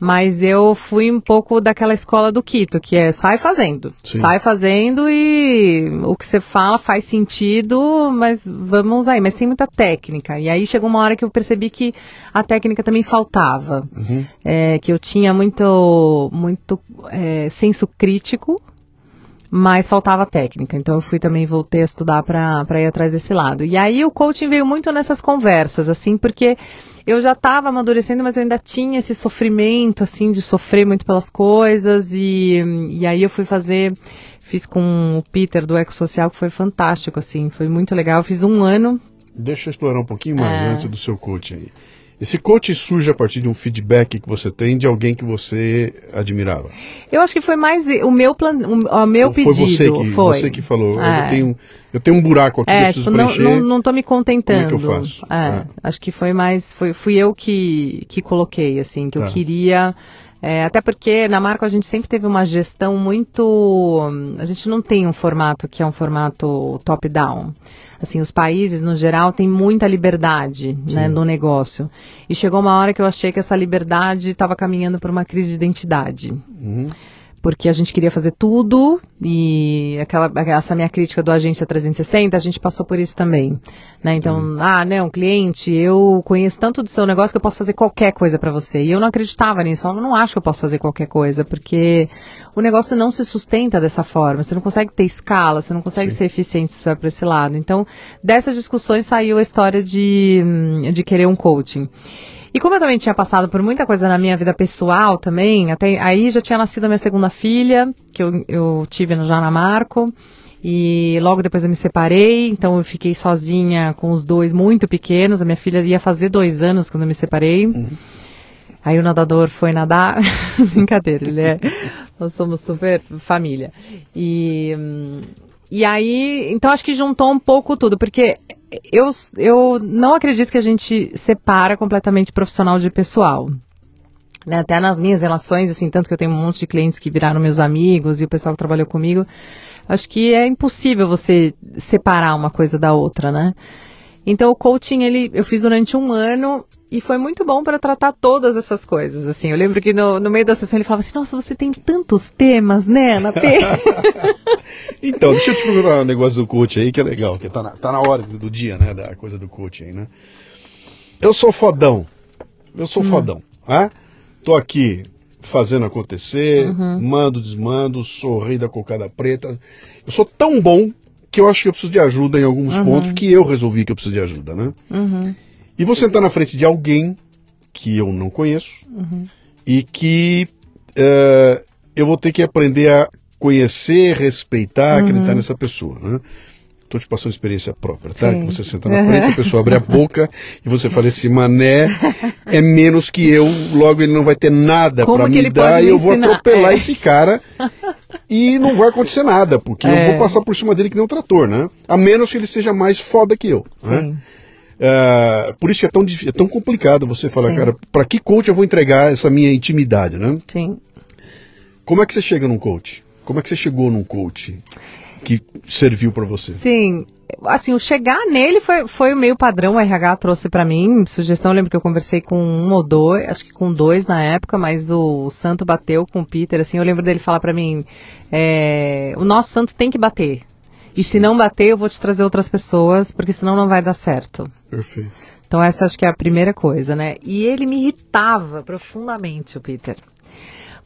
Mas eu fui um pouco daquela escola do Quito, que é sai fazendo. Sim. Sai fazendo e o que você fala faz sentido, mas vamos aí, mas sem muita técnica. E aí chegou uma hora que eu percebi que a técnica também faltava. Uhum. É, que eu tinha muito, muito é, senso crítico, mas faltava técnica. Então eu fui também, voltei a estudar para ir atrás desse lado. E aí o coaching veio muito nessas conversas, assim, porque eu já estava amadurecendo, mas eu ainda tinha esse sofrimento, assim, de sofrer muito pelas coisas. E, e aí eu fui fazer, fiz com o Peter do Ecosocial, que foi fantástico, assim, foi muito legal. Eu fiz um ano. Deixa eu explorar um pouquinho mais É. antes do seu coaching aí. Esse coaching surge a partir de um feedback que você tem de alguém que você admirava. Eu acho que foi mais o meu plan, o, o meu Ou foi pedido. você que, foi. você que falou, É. eu, tenho, eu tenho um buraco aqui que eu É, preciso tipo, não, preencher. não, não tô me contentando. Como é que eu faço? É, É. Acho que foi mais, foi, fui eu que, que coloquei, assim, que Tá. eu queria. é, até porque na Marco a gente sempre teve uma gestão muito. A gente não tem um formato que é um formato top-down. Assim, os países, no geral, têm muita liberdade né, no negócio. E chegou uma hora que eu achei que essa liberdade estava caminhando para uma crise de identidade Uhum. Porque a gente queria fazer tudo e aquela essa minha crítica do agência 360 a gente passou por isso também, né? Então, ah, não, cliente, eu conheço tanto do seu negócio que eu posso fazer qualquer coisa para você. E eu não acreditava nisso, eu não acho que eu posso fazer qualquer coisa, porque o negócio não se sustenta dessa forma. Você não consegue ter escala, você não consegue Sim. ser eficiente se vai para esse lado. Então, dessas discussões saiu a história de hum, de querer um coaching. E como eu também tinha passado por muita coisa na minha vida pessoal também, até aí já tinha nascido a minha segunda filha, que eu, eu tive no- já na Marco. E logo depois eu me separei, então eu fiquei sozinha com os dois muito pequenos. A minha filha ia fazer dois anos quando eu me separei. Aí o nadador foi nadar. Brincadeira, ele é. Nós somos super família. E, hum, e aí, então acho que juntou um pouco tudo, porque eu, eu não acredito que a gente separa completamente profissional de pessoal. Né, até nas minhas relações, assim, tanto que eu tenho um monte de clientes que viraram meus amigos e o pessoal que trabalhou comigo, acho que é impossível você separar uma coisa da outra, né? Então o coaching ele eu fiz durante um ano e foi muito bom para tratar todas essas coisas. Assim, eu lembro que no, no meio da sessão ele falava assim: Nossa, você tem tantos temas, né, Ana P? Então, deixa eu te perguntar um negócio do coach aí que é legal, que tá na, tá na hora do, dia, né? Da coisa do coach aí, né? Eu sou fodão. Eu Hum. sou fodão. Ah? Tô aqui fazendo acontecer, Uhum. mando, desmando, sou rei da cocada preta. Eu sou tão bom que eu acho que eu preciso de ajuda em alguns Uhum. pontos que eu resolvi que eu preciso de ajuda, né? uhum, E vou sentar na frente de alguém que eu não conheço uhum, e que eh, eu vou ter que aprender a conhecer, respeitar, Uhum. acreditar nessa pessoa. Né? Tô te passando experiência própria, tá? Sim. Que você senta na frente, a pessoa abre a boca e você fala: esse mané é menos que eu, logo ele não vai ter nada que me dar pode e me eu vou atropelar É. esse cara e não vai acontecer nada, porque eu É. vou passar por cima dele que nem um trator, né? A menos que ele seja mais foda que eu. Né? É, por isso que é tão, é tão complicado você falar, Sim. cara, pra que coach eu vou entregar essa minha intimidade, né? Sim. Como é que você chega num coach? Como é que você chegou num coach que serviu pra você? Sim, assim, o chegar nele foi, foi o meio padrão, o RH trouxe pra mim, sugestão, eu lembro que eu conversei com um ou dois, acho que com dois na época, mas o Santo bateu com o Peter, assim, eu lembro dele falar pra mim, é, o nosso Santo tem que bater, e se não bater eu vou te trazer outras pessoas, porque senão não vai dar certo. Perfeito. Então essa acho que é a primeira coisa, né? E ele me irritava profundamente, o Peter.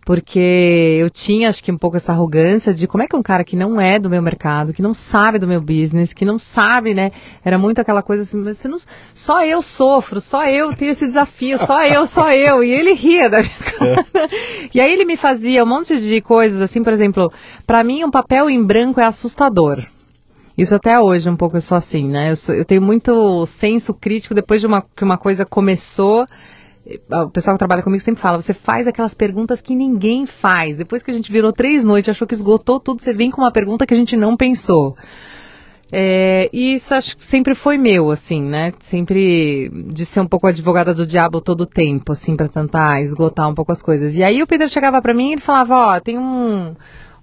Porque eu tinha, acho que, um pouco essa arrogância de como é que um cara que não é do meu mercado, que não sabe do meu business, que não sabe, né? Era muito aquela coisa assim, mas você não, só eu sofro, só eu tenho esse desafio, só eu, só eu. E ele ria da minha cara. E aí ele me fazia um monte de coisas, assim, por exemplo, pra mim um papel em branco é assustador. Isso até hoje um pouco eu sou assim, né? Eu, sou- eu tenho muito senso crítico depois de uma, que uma coisa começou. Eh, O pessoal que trabalha comigo sempre fala, você faz aquelas perguntas que ninguém faz. Depois que a gente virou três noites, achou que esgotou tudo, você vem com uma pergunta que a gente não pensou. É, e isso acho que sempre foi meu, assim, né? Sempre de ser um pouco advogada do diabo todo o tempo, assim, pra tentar esgotar um pouco as coisas. E aí o Peter chegava pra mim e ele falava, ó, tem um,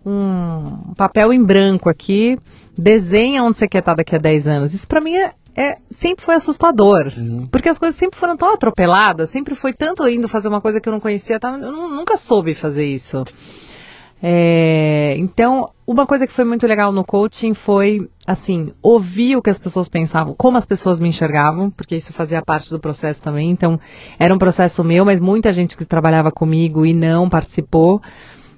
um papel em branco aqui, desenha onde você quer estar daqui a 10 anos. Isso pra mim é, é, sempre foi assustador. Uhum. Porque as coisas sempre foram tão atropeladas, sempre foi tanto indo fazer uma coisa que eu não conhecia, tá? eu nunca soube fazer isso. É, então, uma coisa que foi muito legal no coaching foi, assim, ouvir o que as pessoas pensavam, como as pessoas me enxergavam, porque isso fazia parte do processo também. Então, era um processo meu, mas muita gente que trabalhava comigo e não participou,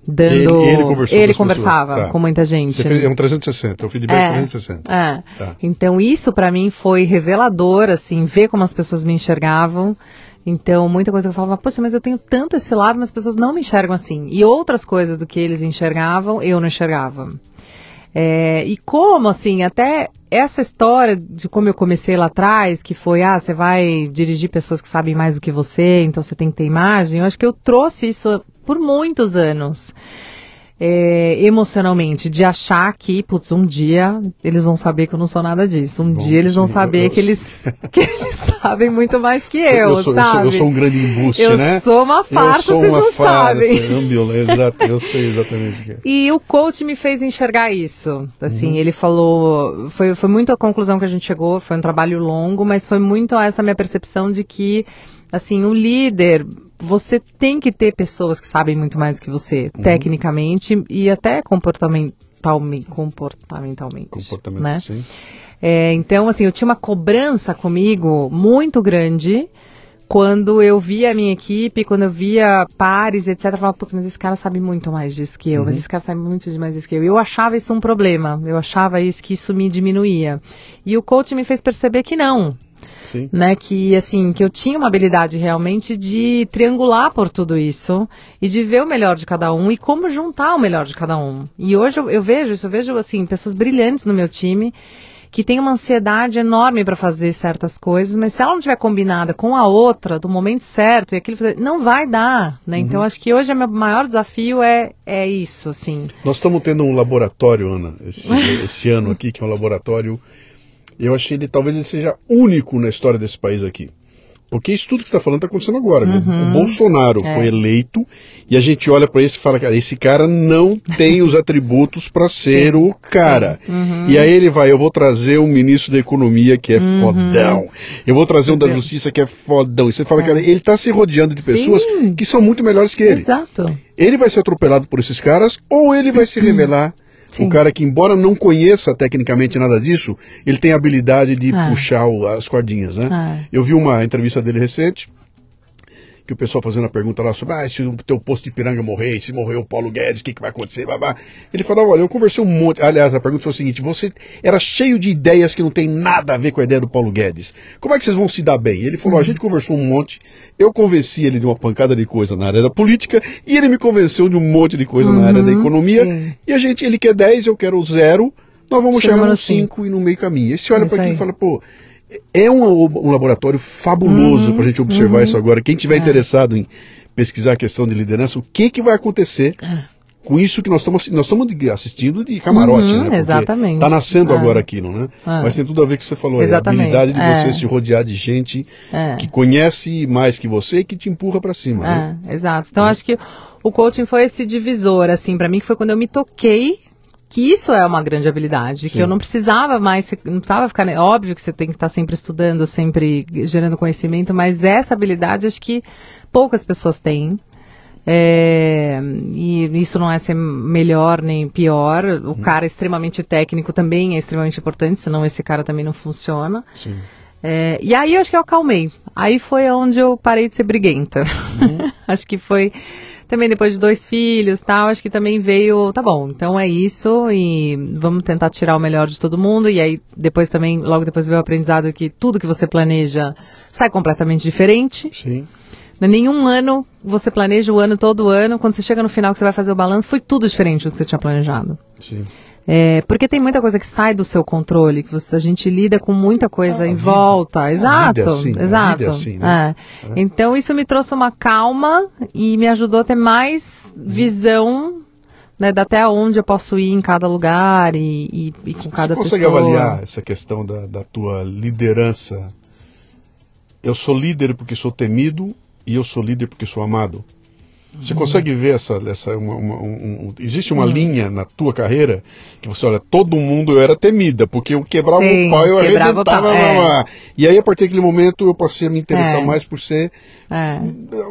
dando. Ele, ele, conversou ele conversava tá. com muita gente. Fez, é um 360, é o feedback é, 360. É. Tá. Então, isso para mim foi revelador, assim, ver como as pessoas me enxergavam. Então, muita coisa que eu falava, poxa, mas eu tenho tanto esse lado, mas as pessoas não me enxergam assim. E outras coisas do que eles enxergavam, eu não enxergava. É, e como, assim, até essa história de como eu comecei lá atrás, que foi, ah, você vai dirigir pessoas que sabem mais do que você, então você tem que ter imagem, eu acho que eu trouxe isso por muitos anos é, emocionalmente, de achar que, putz, um dia eles vão saber que eu não sou nada disso. Um Bom, dia eles vão saber que, eles, que eles sabem muito mais que eu, eu sou, sabe? Eu sou, eu sou, um grande embuste, eu né? Eu sou uma farsa, vocês não farsa, sabem. Eu, eu sei exatamente o que é. E o coach me fez enxergar isso. Assim, uhum. ele falou, foi, foi muito a conclusão que a gente chegou, foi um trabalho longo, mas foi muito essa minha percepção de que, assim, o líder você tem que ter pessoas que sabem muito mais do que você, uhum. tecnicamente e até comportamentalmente. Comportamentalmente. Né? sim. É, então, assim, eu tinha uma cobrança comigo muito grande quando eu via a minha equipe, quando eu via pares, etc. Eu falava, putz, mas esse cara sabe muito mais disso que eu, uhum. mas esse cara sabe muito mais disso que eu. E eu achava isso um problema, eu achava isso que isso me diminuía. E o coach me fez perceber que não, Sim. né? Que assim, que eu tinha uma habilidade realmente de triangular por tudo isso e de ver o melhor de cada um e como juntar o melhor de cada um. E hoje eu, eu vejo isso, eu vejo assim pessoas brilhantes no meu time que tem uma ansiedade enorme para fazer certas coisas, mas se ela não tiver combinada com a outra do momento certo e aquilo não vai dar, né? Uhum. Então acho que hoje o meu maior desafio é é isso, assim. Nós estamos tendo um laboratório, Ana, esse, esse ano aqui que é um laboratório eu achei ele talvez ele seja único na história desse país aqui. Porque isso tudo que você está falando está acontecendo agora. Uhum. O Bolsonaro é. foi eleito e a gente olha para esse e fala, cara, esse cara não tem os atributos para ser o cara. Uhum. E aí ele vai, eu vou trazer um ministro da economia que é uhum. fodão. Eu vou trazer um da justiça que é fodão. E você fala, é. cara, ele está se rodeando de pessoas Sim. que são muito melhores que ele. Exato. Ele vai ser atropelado por esses caras ou ele vai se revelar Sim. O cara que, embora não conheça tecnicamente nada disso, ele tem a habilidade de ah. puxar o, as cordinhas, né? Ah. Eu vi uma entrevista dele recente, que o pessoal fazendo a pergunta lá sobre ah, se o teu posto de piranga morrer, se morrer o Paulo Guedes, o que, que vai acontecer? Babá. Ele falou, olha, eu conversei um monte. Aliás, a pergunta foi o seguinte: você era cheio de ideias que não tem nada a ver com a ideia do Paulo Guedes. Como é que vocês vão se dar bem? Ele falou, a gente conversou um monte, eu convenci ele de uma pancada de coisa na área da política e ele me convenceu de um monte de coisa uhum. na área da uhum. economia. Sim. E a gente, ele quer 10, eu quero zero. Nós vamos chegar no 5 e no meio caminho. E você olha para aquilo e fala, pô, é um, um laboratório fabuloso uhum, para a gente observar uhum, isso agora. Quem tiver é. interessado em pesquisar a questão de liderança, o que, que vai acontecer é. com isso que nós estamos nós estamos assistindo de camarote, uhum, né? Porque exatamente. Está nascendo é. agora aquilo, né? É. Mas tem tudo a ver com o que você falou, é a habilidade de você é. se rodear de gente que conhece mais que você e que te empurra para cima. Né? Exato. Então acho que o coaching foi esse divisor, assim, para mim que foi quando eu me toquei que isso é uma grande habilidade, Sim. que eu não precisava mais, não precisava ficar, óbvio que você tem que estar sempre estudando, sempre gerando conhecimento, mas essa habilidade acho que poucas pessoas têm. É, e isso não é ser melhor nem pior. O hum. cara extremamente técnico também é extremamente importante, senão esse cara também não funciona. É, e aí eu acho que eu acalmei. Aí foi onde eu parei de ser briguenta. Uhum. acho que foi também depois de dois filhos tal, acho que também veio, tá bom, então é isso e vamos tentar tirar o melhor de todo mundo. E aí depois também, logo depois veio o aprendizado que tudo que você planeja sai completamente diferente. Sim. Nenhum ano você planeja o ano todo ano, quando você chega no final que você vai fazer o balanço, foi tudo diferente do que você tinha planejado. Sim. É, porque tem muita coisa que sai do seu controle, que você, a gente lida com muita coisa ah, em vida, volta. Exato, assim, exato. É assim, né? é. Então isso me trouxe uma calma e me ajudou a ter mais visão né, até onde eu posso ir em cada lugar e, e, e com cada pessoa. Você consegue avaliar essa questão da, da tua liderança? Eu sou líder porque sou temido e eu sou líder porque sou amado. Você consegue ver essa, essa uma, uma, um, existe uma hum. linha na tua carreira que você olha, todo mundo eu era temida, porque eu quebrava Sim, o pau, eu arrebentava. É. E aí a partir daquele momento eu passei a me interessar é. mais por ser é.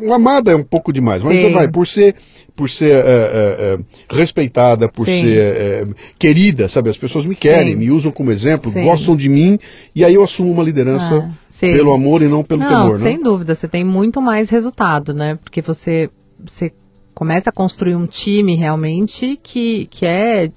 uma amada é um pouco demais, mas Sim. você vai por ser por ser é, é, é respeitada, por Sim. ser é, querida, sabe? As pessoas me querem, Sim. me usam como exemplo, Sim. gostam de mim, e aí eu assumo uma liderança ah, pelo amor e não pelo não, temor, né? Sem dúvida, você tem muito mais resultado, né? Porque você você começa a construir um time realmente que, que é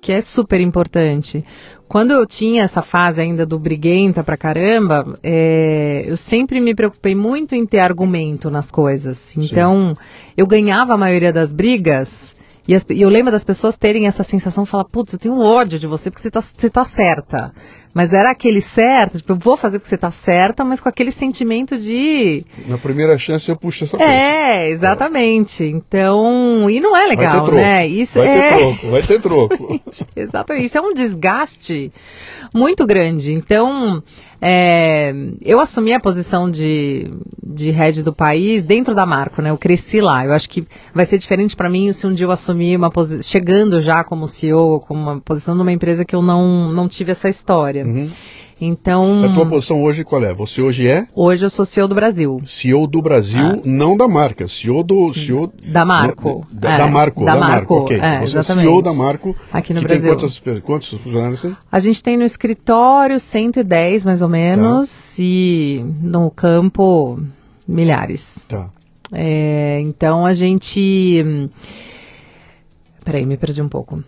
que é super importante. Quando eu tinha essa fase ainda do briguenta pra caramba, é, eu sempre me preocupei muito em ter argumento nas coisas. Então, Sim. eu ganhava a maioria das brigas e, as, e, eu lembro das pessoas terem essa sensação, falar, putz, eu tenho ódio de você porque você tá, você tá certa. Mas era aquele certo, tipo, eu vou fazer porque você está certa, mas com aquele sentimento de. Na primeira chance eu puxo essa coisa. É, exatamente. Então, e não é legal, né? Isso vai é... ter troco, vai ter troco. exatamente. Isso é um desgaste muito grande. Então, é, eu assumi a posição de, de head do país dentro da Marco, né? Eu cresci lá. Eu acho que vai ser diferente para mim se um dia eu assumir uma posição, chegando já como CEO, como uma posição numa empresa que eu não, não tive essa história. Uhum. Então. A tua posição hoje qual é? Você hoje é? Hoje eu sou CEO do Brasil. CEO do Brasil, ah. não da marca. CEO do. CEO da Marco. Da, é, da Marco. Da, da Marco, Marco. ok. É, Você exatamente. é CEO da Marco. Aqui no Brasil. Tem quantos, quantos funcionários tem? A gente tem no escritório 110 mais ou menos. Tá. E no campo milhares. Tá. É, então a gente. Hum, peraí, me perdi um pouco.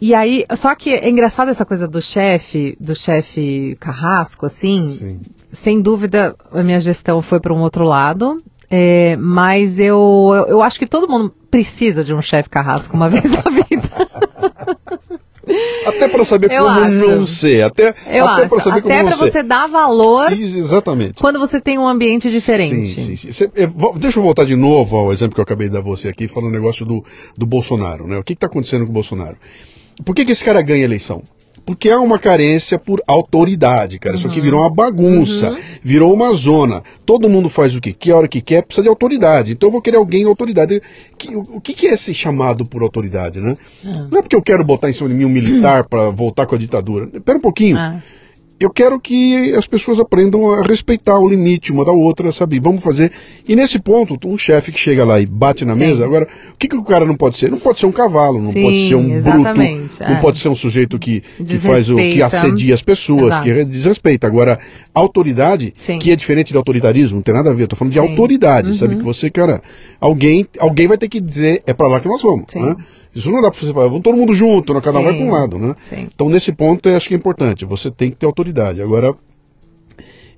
E aí, só que é engraçado essa coisa do chefe, do chefe carrasco, assim. Sim. Sem dúvida, a minha gestão foi para um outro lado. É, mas eu, eu, eu, acho que todo mundo precisa de um chefe carrasco uma vez na vida. Até para saber eu como acho. não ser. Até, eu até para saber até como não ser. Até para você dar valor. Exatamente. Quando você tem um ambiente diferente. Sim, sim, sim. Deixa eu voltar de novo ao exemplo que eu acabei de dar você aqui, falando o negócio do, do Bolsonaro. Né? O que está acontecendo com o Bolsonaro? Por que, que esse cara ganha a eleição? Porque há uma carência por autoridade, cara. Uhum. Isso aqui uhum. virou uma bagunça, uhum. virou uma zona. Todo mundo faz o que quer, a hora que quer, precisa de autoridade. Então eu vou querer alguém autoridade. O que, que é esse chamado por autoridade, né? Uhum. Não é porque eu quero botar em cima de mim um militar para voltar com a ditadura. Espera um pouquinho. Eu quero que as pessoas aprendam a respeitar o limite uma da outra, sabe? Vamos fazer. E nesse ponto, um chefe que chega lá e bate na Sim. mesa, agora, o que, que o cara não pode ser? Não pode ser um cavalo, não Sim, pode ser um bruto, é. não pode ser um sujeito que, que faz o que assedia as pessoas, Exato. que desrespeita. Agora, autoridade, Sim. que é diferente de autoritarismo, não tem nada a ver, eu tô falando de autoridade, uhum. sabe? Que você, cara, alguém, alguém vai ter que dizer, é para lá que nós vamos, né? Isso não dá para você falar, vamos todo mundo junto, né? cada um vai para um lado, né? Sim. Então, nesse ponto, eu acho que é importante, você tem que ter autoridade. Agora,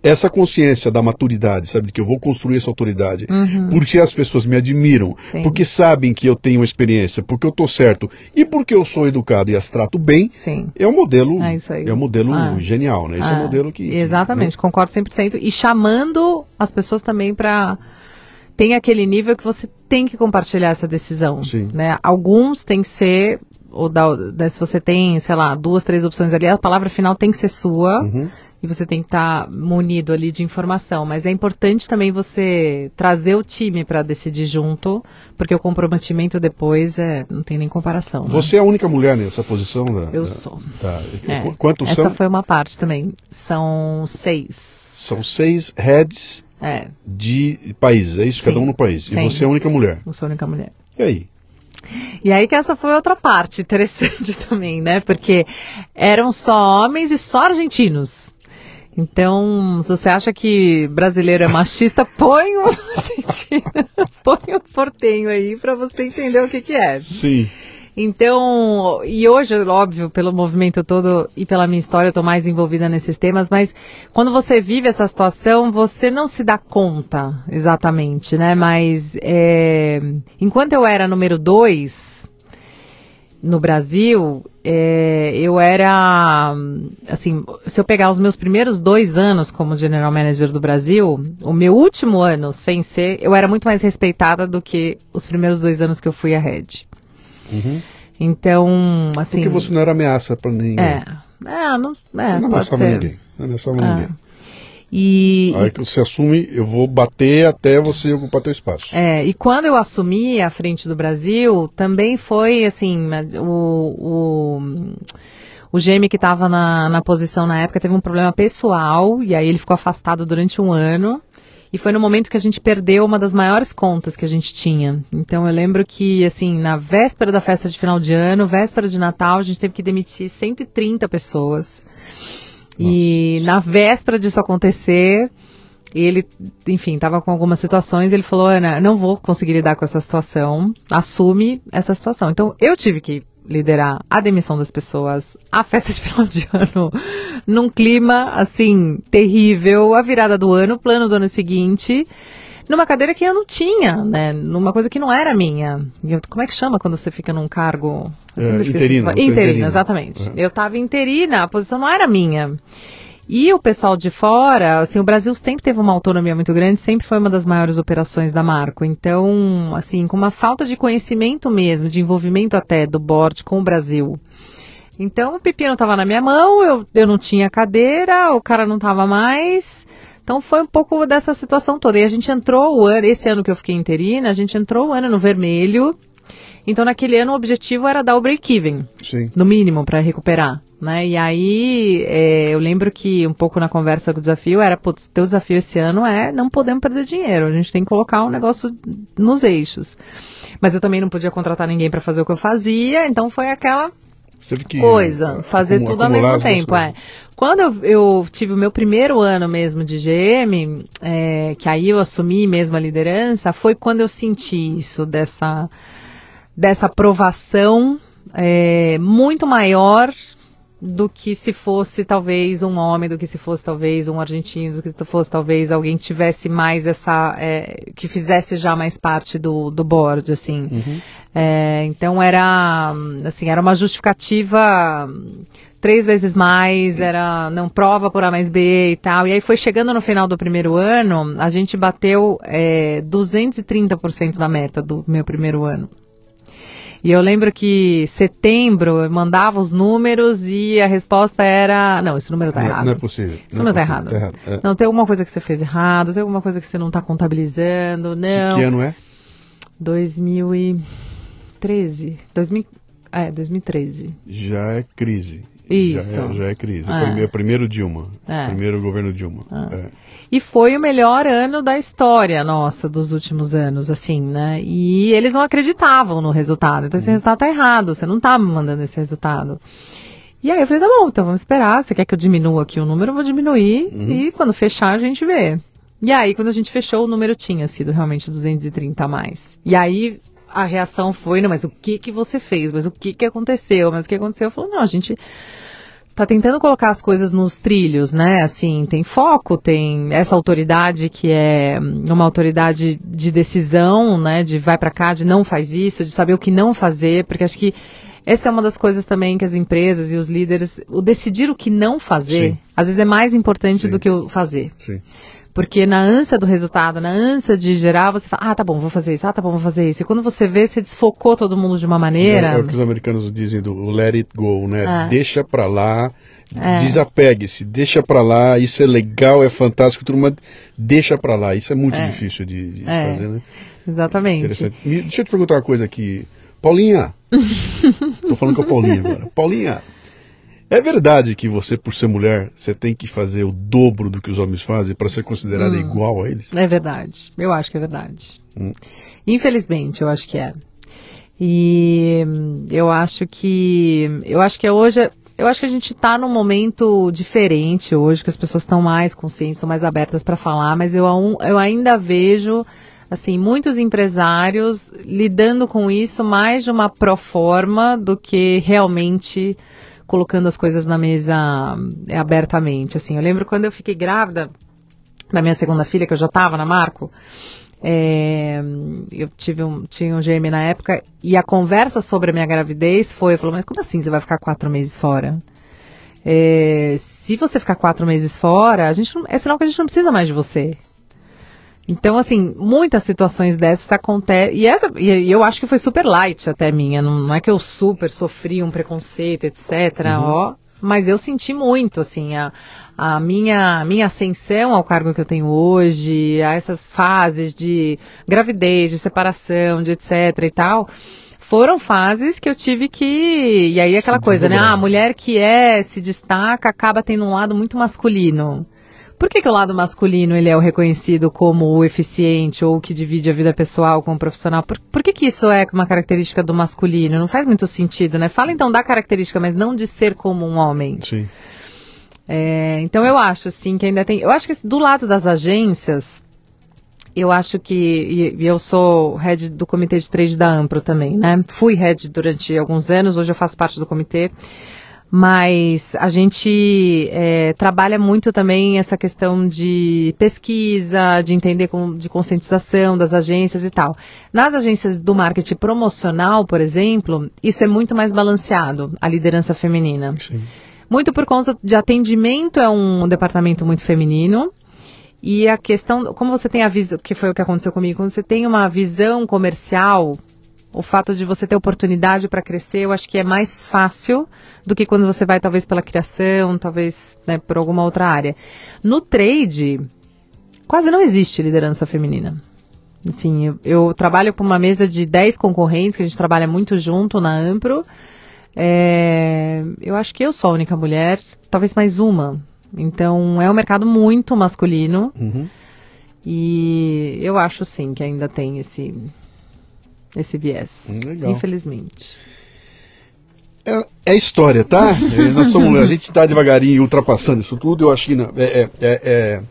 essa consciência da maturidade, sabe, de que eu vou construir essa autoridade, uhum. porque as pessoas me admiram, Sim. porque sabem que eu tenho experiência, porque eu estou certo e porque eu sou educado e as trato bem, Sim. é um modelo, é, é um modelo ah. genial, né? Esse ah. é um modelo que exatamente, que, né? concordo 100% e chamando as pessoas também para tem aquele nível que você tem que compartilhar essa decisão. Sim. Né? Alguns tem que ser, ou da, né, se você tem, sei lá, duas, três opções ali, a palavra final tem que ser sua. Uhum. E você tem que estar tá munido ali de informação. Mas é importante também você trazer o time para decidir junto, porque o comprometimento depois é, não tem nem comparação. Né? Você é a única mulher nessa posição? Da, Eu da, sou. Da, é. Quantos Essa são? foi uma parte também. São seis. São seis heads é. de países, é isso? Sim. Cada um no país. Sim. E você é a única mulher. Eu sou a única mulher. E aí? E aí que essa foi outra parte interessante também, né? Porque eram só homens e só argentinos. Então, se você acha que brasileiro é machista, põe um põe um portenho aí para você entender o que que é. Sim. Então, e hoje, óbvio, pelo movimento todo e pela minha história, eu estou mais envolvida nesses temas, mas quando você vive essa situação, você não se dá conta exatamente, né? Mas é, enquanto eu era número dois no Brasil, é, eu era, assim, se eu pegar os meus primeiros dois anos como General Manager do Brasil, o meu último ano sem ser, eu era muito mais respeitada do que os primeiros dois anos que eu fui a Head. Uhum. Então, assim. Porque você não era ameaça para ninguém. É. É, não, é, você não ameaçava ninguém. Não ameaçava é. ninguém. E, Aí que você assume, eu vou bater até você ocupar teu espaço. É, e quando eu assumi a frente do Brasil, também foi assim, o, o, o GM que estava na, na posição na época teve um problema pessoal, e aí ele ficou afastado durante um ano. E foi no momento que a gente perdeu uma das maiores contas que a gente tinha. Então eu lembro que, assim, na véspera da festa de final de ano, véspera de Natal, a gente teve que demitir 130 pessoas. E na véspera disso acontecer, ele, enfim, estava com algumas situações, ele falou, Ana, não vou conseguir lidar com essa situação, assume essa situação. Então eu tive que liderar a demissão das pessoas, a festa de final de ano, num clima, assim, terrível, a virada do ano, o plano do ano seguinte, numa cadeira que eu não tinha, né? Numa coisa que não era minha. Eu, como é que chama quando você fica num cargo... É, interina. Interina, interina, exatamente. É. Eu estava interina, a posição não era minha. E o pessoal de fora, assim, o Brasil sempre teve uma autonomia muito grande, sempre foi uma das maiores operações da Marco. Então, assim, com uma falta de conhecimento mesmo, de envolvimento até do board com o Brasil. Então, o pepino estava na minha mão, eu, eu não tinha cadeira, o cara não estava mais. Então, foi um pouco dessa situação toda. E a gente entrou o ano, esse ano que eu fiquei interina, a gente entrou o ano no vermelho. Então, naquele ano, o objetivo era dar o break-even, no mínimo, para recuperar. Né? E aí, é, eu lembro que um pouco na conversa com o desafio era, putz, teu desafio esse ano é não podemos perder dinheiro, a gente tem que colocar o um negócio nos eixos. Mas eu também não podia contratar ninguém para fazer o que eu fazia, então foi aquela coisa, fazer tudo ao mesmo tempo. É. Quando eu, eu, tive o meu primeiro ano mesmo de GM, é, que aí eu assumi mesmo a liderança, foi quando eu senti isso, dessa, dessa aprovação é, muito maior do que se fosse talvez um homem, do que se fosse talvez um argentino, do que se fosse talvez alguém que tivesse mais essa, é, que fizesse já mais parte do, do board, assim. Uhum. É, então era, assim, era uma justificativa três vezes mais, era não prova por A mais B e tal. E aí foi chegando no final do primeiro ano, a gente bateu é, 230% da meta do meu primeiro ano. E eu lembro que setembro eu mandava os números e a resposta era: não, esse número está errado. Não é possível. Esse número está é errado. Tá errado. É. Não, tem alguma coisa que você fez errado, tem alguma coisa que você não está contabilizando, não. E que ano é? 2013. 2000, é, 2013. Já é crise. Isso. Já é, já é crise. É. Primeiro, primeiro Dilma. É. Primeiro governo Dilma. É. E foi o melhor ano da história nossa dos últimos anos, assim, né? E eles não acreditavam no resultado. Então esse uhum. resultado tá errado, você não tá me mandando esse resultado. E aí eu falei, tá bom, então vamos esperar. Você quer que eu diminua aqui o número? Eu vou diminuir. Uhum. E quando fechar, a gente vê. E aí, quando a gente fechou, o número tinha sido realmente 230 a mais. E aí a reação foi, não, mas o que que você fez? Mas o que que aconteceu? Mas o que aconteceu? Eu falei, não, a gente tá tentando colocar as coisas nos trilhos, né? Assim, tem foco, tem essa autoridade que é uma autoridade de decisão, né? De vai para cá, de não faz isso, de saber o que não fazer, porque acho que essa é uma das coisas também que as empresas e os líderes, o decidir o que não fazer, Sim. às vezes é mais importante Sim. do que o fazer. Sim. Porque na ânsia do resultado, na ânsia de gerar, você fala, ah, tá bom, vou fazer isso, ah, tá bom, vou fazer isso. E quando você vê, você desfocou todo mundo de uma maneira. É, é o que os americanos dizem do let it go, né? É. Deixa pra lá, é. desapegue-se, deixa pra lá, isso é legal, é fantástico, turma, deixa pra lá. Isso é muito é. difícil de, de é. fazer, né? Exatamente. Deixa eu te perguntar uma coisa aqui. Paulinha, tô falando com a Paulinha agora. Paulinha, é verdade que você, por ser mulher, você tem que fazer o dobro do que os homens fazem para ser considerada hum, igual a eles? É verdade. Eu acho que é verdade. Hum. Infelizmente, eu acho que é. E eu acho que eu acho que hoje eu acho que a gente está num momento diferente hoje, que as pessoas estão mais conscientes, estão mais abertas para falar, mas eu, eu ainda vejo assim muitos empresários lidando com isso mais de uma proforma do que realmente colocando as coisas na mesa é, abertamente. Assim, eu lembro quando eu fiquei grávida da minha segunda filha, que eu já estava na Marco, é, eu tive um, tinha um GM na época e a conversa sobre a minha gravidez foi, falou, mas como assim você vai ficar quatro meses fora? É, se você ficar quatro meses fora, a gente não, é sinal que a gente não precisa mais de você. Então, assim, muitas situações dessas acontecem. E, essa, e eu acho que foi super light até minha. Não, não é que eu super sofri um preconceito, etc. Uhum. Ó, mas eu senti muito, assim, a, a minha, minha ascensão ao cargo que eu tenho hoje, a essas fases de gravidez, de separação, de etc e tal, foram fases que eu tive que. E aí aquela coisa, né? Ah, a mulher que é, se destaca, acaba tendo um lado muito masculino. Por que, que o lado masculino ele é o reconhecido como o eficiente ou o que divide a vida pessoal com o profissional? Por, por que, que isso é uma característica do masculino? Não faz muito sentido, né? Fala então da característica, mas não de ser como um homem. Sim. É, então eu acho sim que ainda tem. Eu acho que do lado das agências, eu acho que. E, e eu sou head do comitê de trade da Ampro também, né? Fui head durante alguns anos, hoje eu faço parte do comitê mas a gente é, trabalha muito também essa questão de pesquisa, de entender com, de conscientização das agências e tal. Nas agências do marketing promocional, por exemplo, isso é muito mais balanceado, a liderança feminina. Sim. Muito por conta de atendimento, é um departamento muito feminino. E a questão, como você tem a visão, que foi o que aconteceu comigo, quando você tem uma visão comercial o fato de você ter oportunidade para crescer, eu acho que é mais fácil do que quando você vai talvez pela criação, talvez né, por alguma outra área. No trade, quase não existe liderança feminina. Assim, eu, eu trabalho com uma mesa de 10 concorrentes, que a gente trabalha muito junto na Ampro. É, eu acho que eu sou a única mulher, talvez mais uma. Então, é um mercado muito masculino. Uhum. E eu acho sim que ainda tem esse, esse viés. Legal. Infelizmente. É, é história, tá? É, nós somos, a gente está devagarinho ultrapassando isso tudo. Eu acho que não, é, é, é, é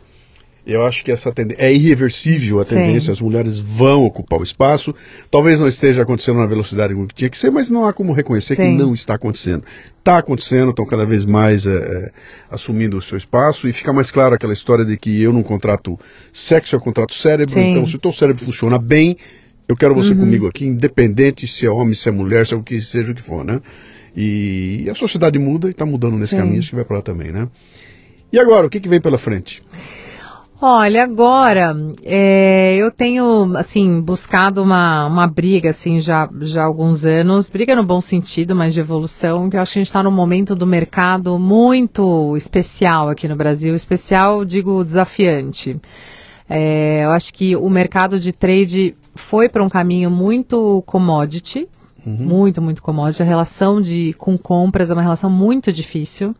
eu acho que essa tendência é irreversível a tendência. Sim. As mulheres vão ocupar o espaço. Talvez não esteja acontecendo na velocidade que tinha que ser, mas não há como reconhecer que Sim. não está acontecendo. Está acontecendo, estão cada vez mais é, assumindo o seu espaço e fica mais claro aquela história de que eu não contrato sexo, eu contrato cérebro. Sim. Então, se o teu cérebro funciona bem, eu quero você Uhum. comigo aqui, independente se é homem, se é mulher, se é o que seja o que for, né? E a sociedade muda e está mudando nesse Sim. caminho, acho que vai para lá também, né? E agora, o que, que vem pela frente? Olha, agora é, eu tenho assim buscado uma, uma briga assim já já há alguns anos, briga no bom sentido, mas de evolução, que eu acho que a gente está num momento do mercado muito especial aqui no Brasil, especial digo desafiante. É, eu acho que o mercado de trade foi para um caminho muito commodity, muito muito commodity. A relação de com compras é uma relação muito difícil.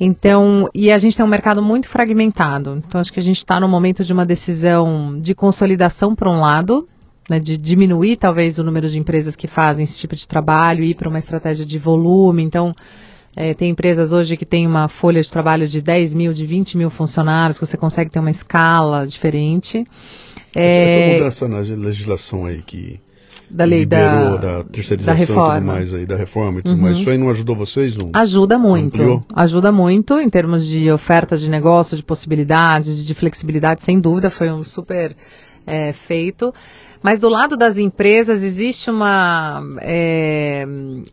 Então, e a gente tem um mercado muito fragmentado. Então, acho que a gente está no momento de uma decisão de consolidação por um lado, né, de diminuir talvez o número de empresas que fazem esse tipo de trabalho, ir para uma estratégia de volume. Então, é, tem empresas hoje que têm uma folha de trabalho de 10 mil, de 20 mil funcionários, que você consegue ter uma escala diferente. É, Essa mudança na legislação aí que da lei liberou da, da terceirização da e tudo reforma. mais aí, da reforma e tudo mais, isso aí não ajudou vocês? Não? Ajuda muito. Ampliou? Ajuda muito em termos de oferta de negócio, de possibilidades, de flexibilidade, sem dúvida, foi um super é, feito. Mas do lado das empresas existe uma. É,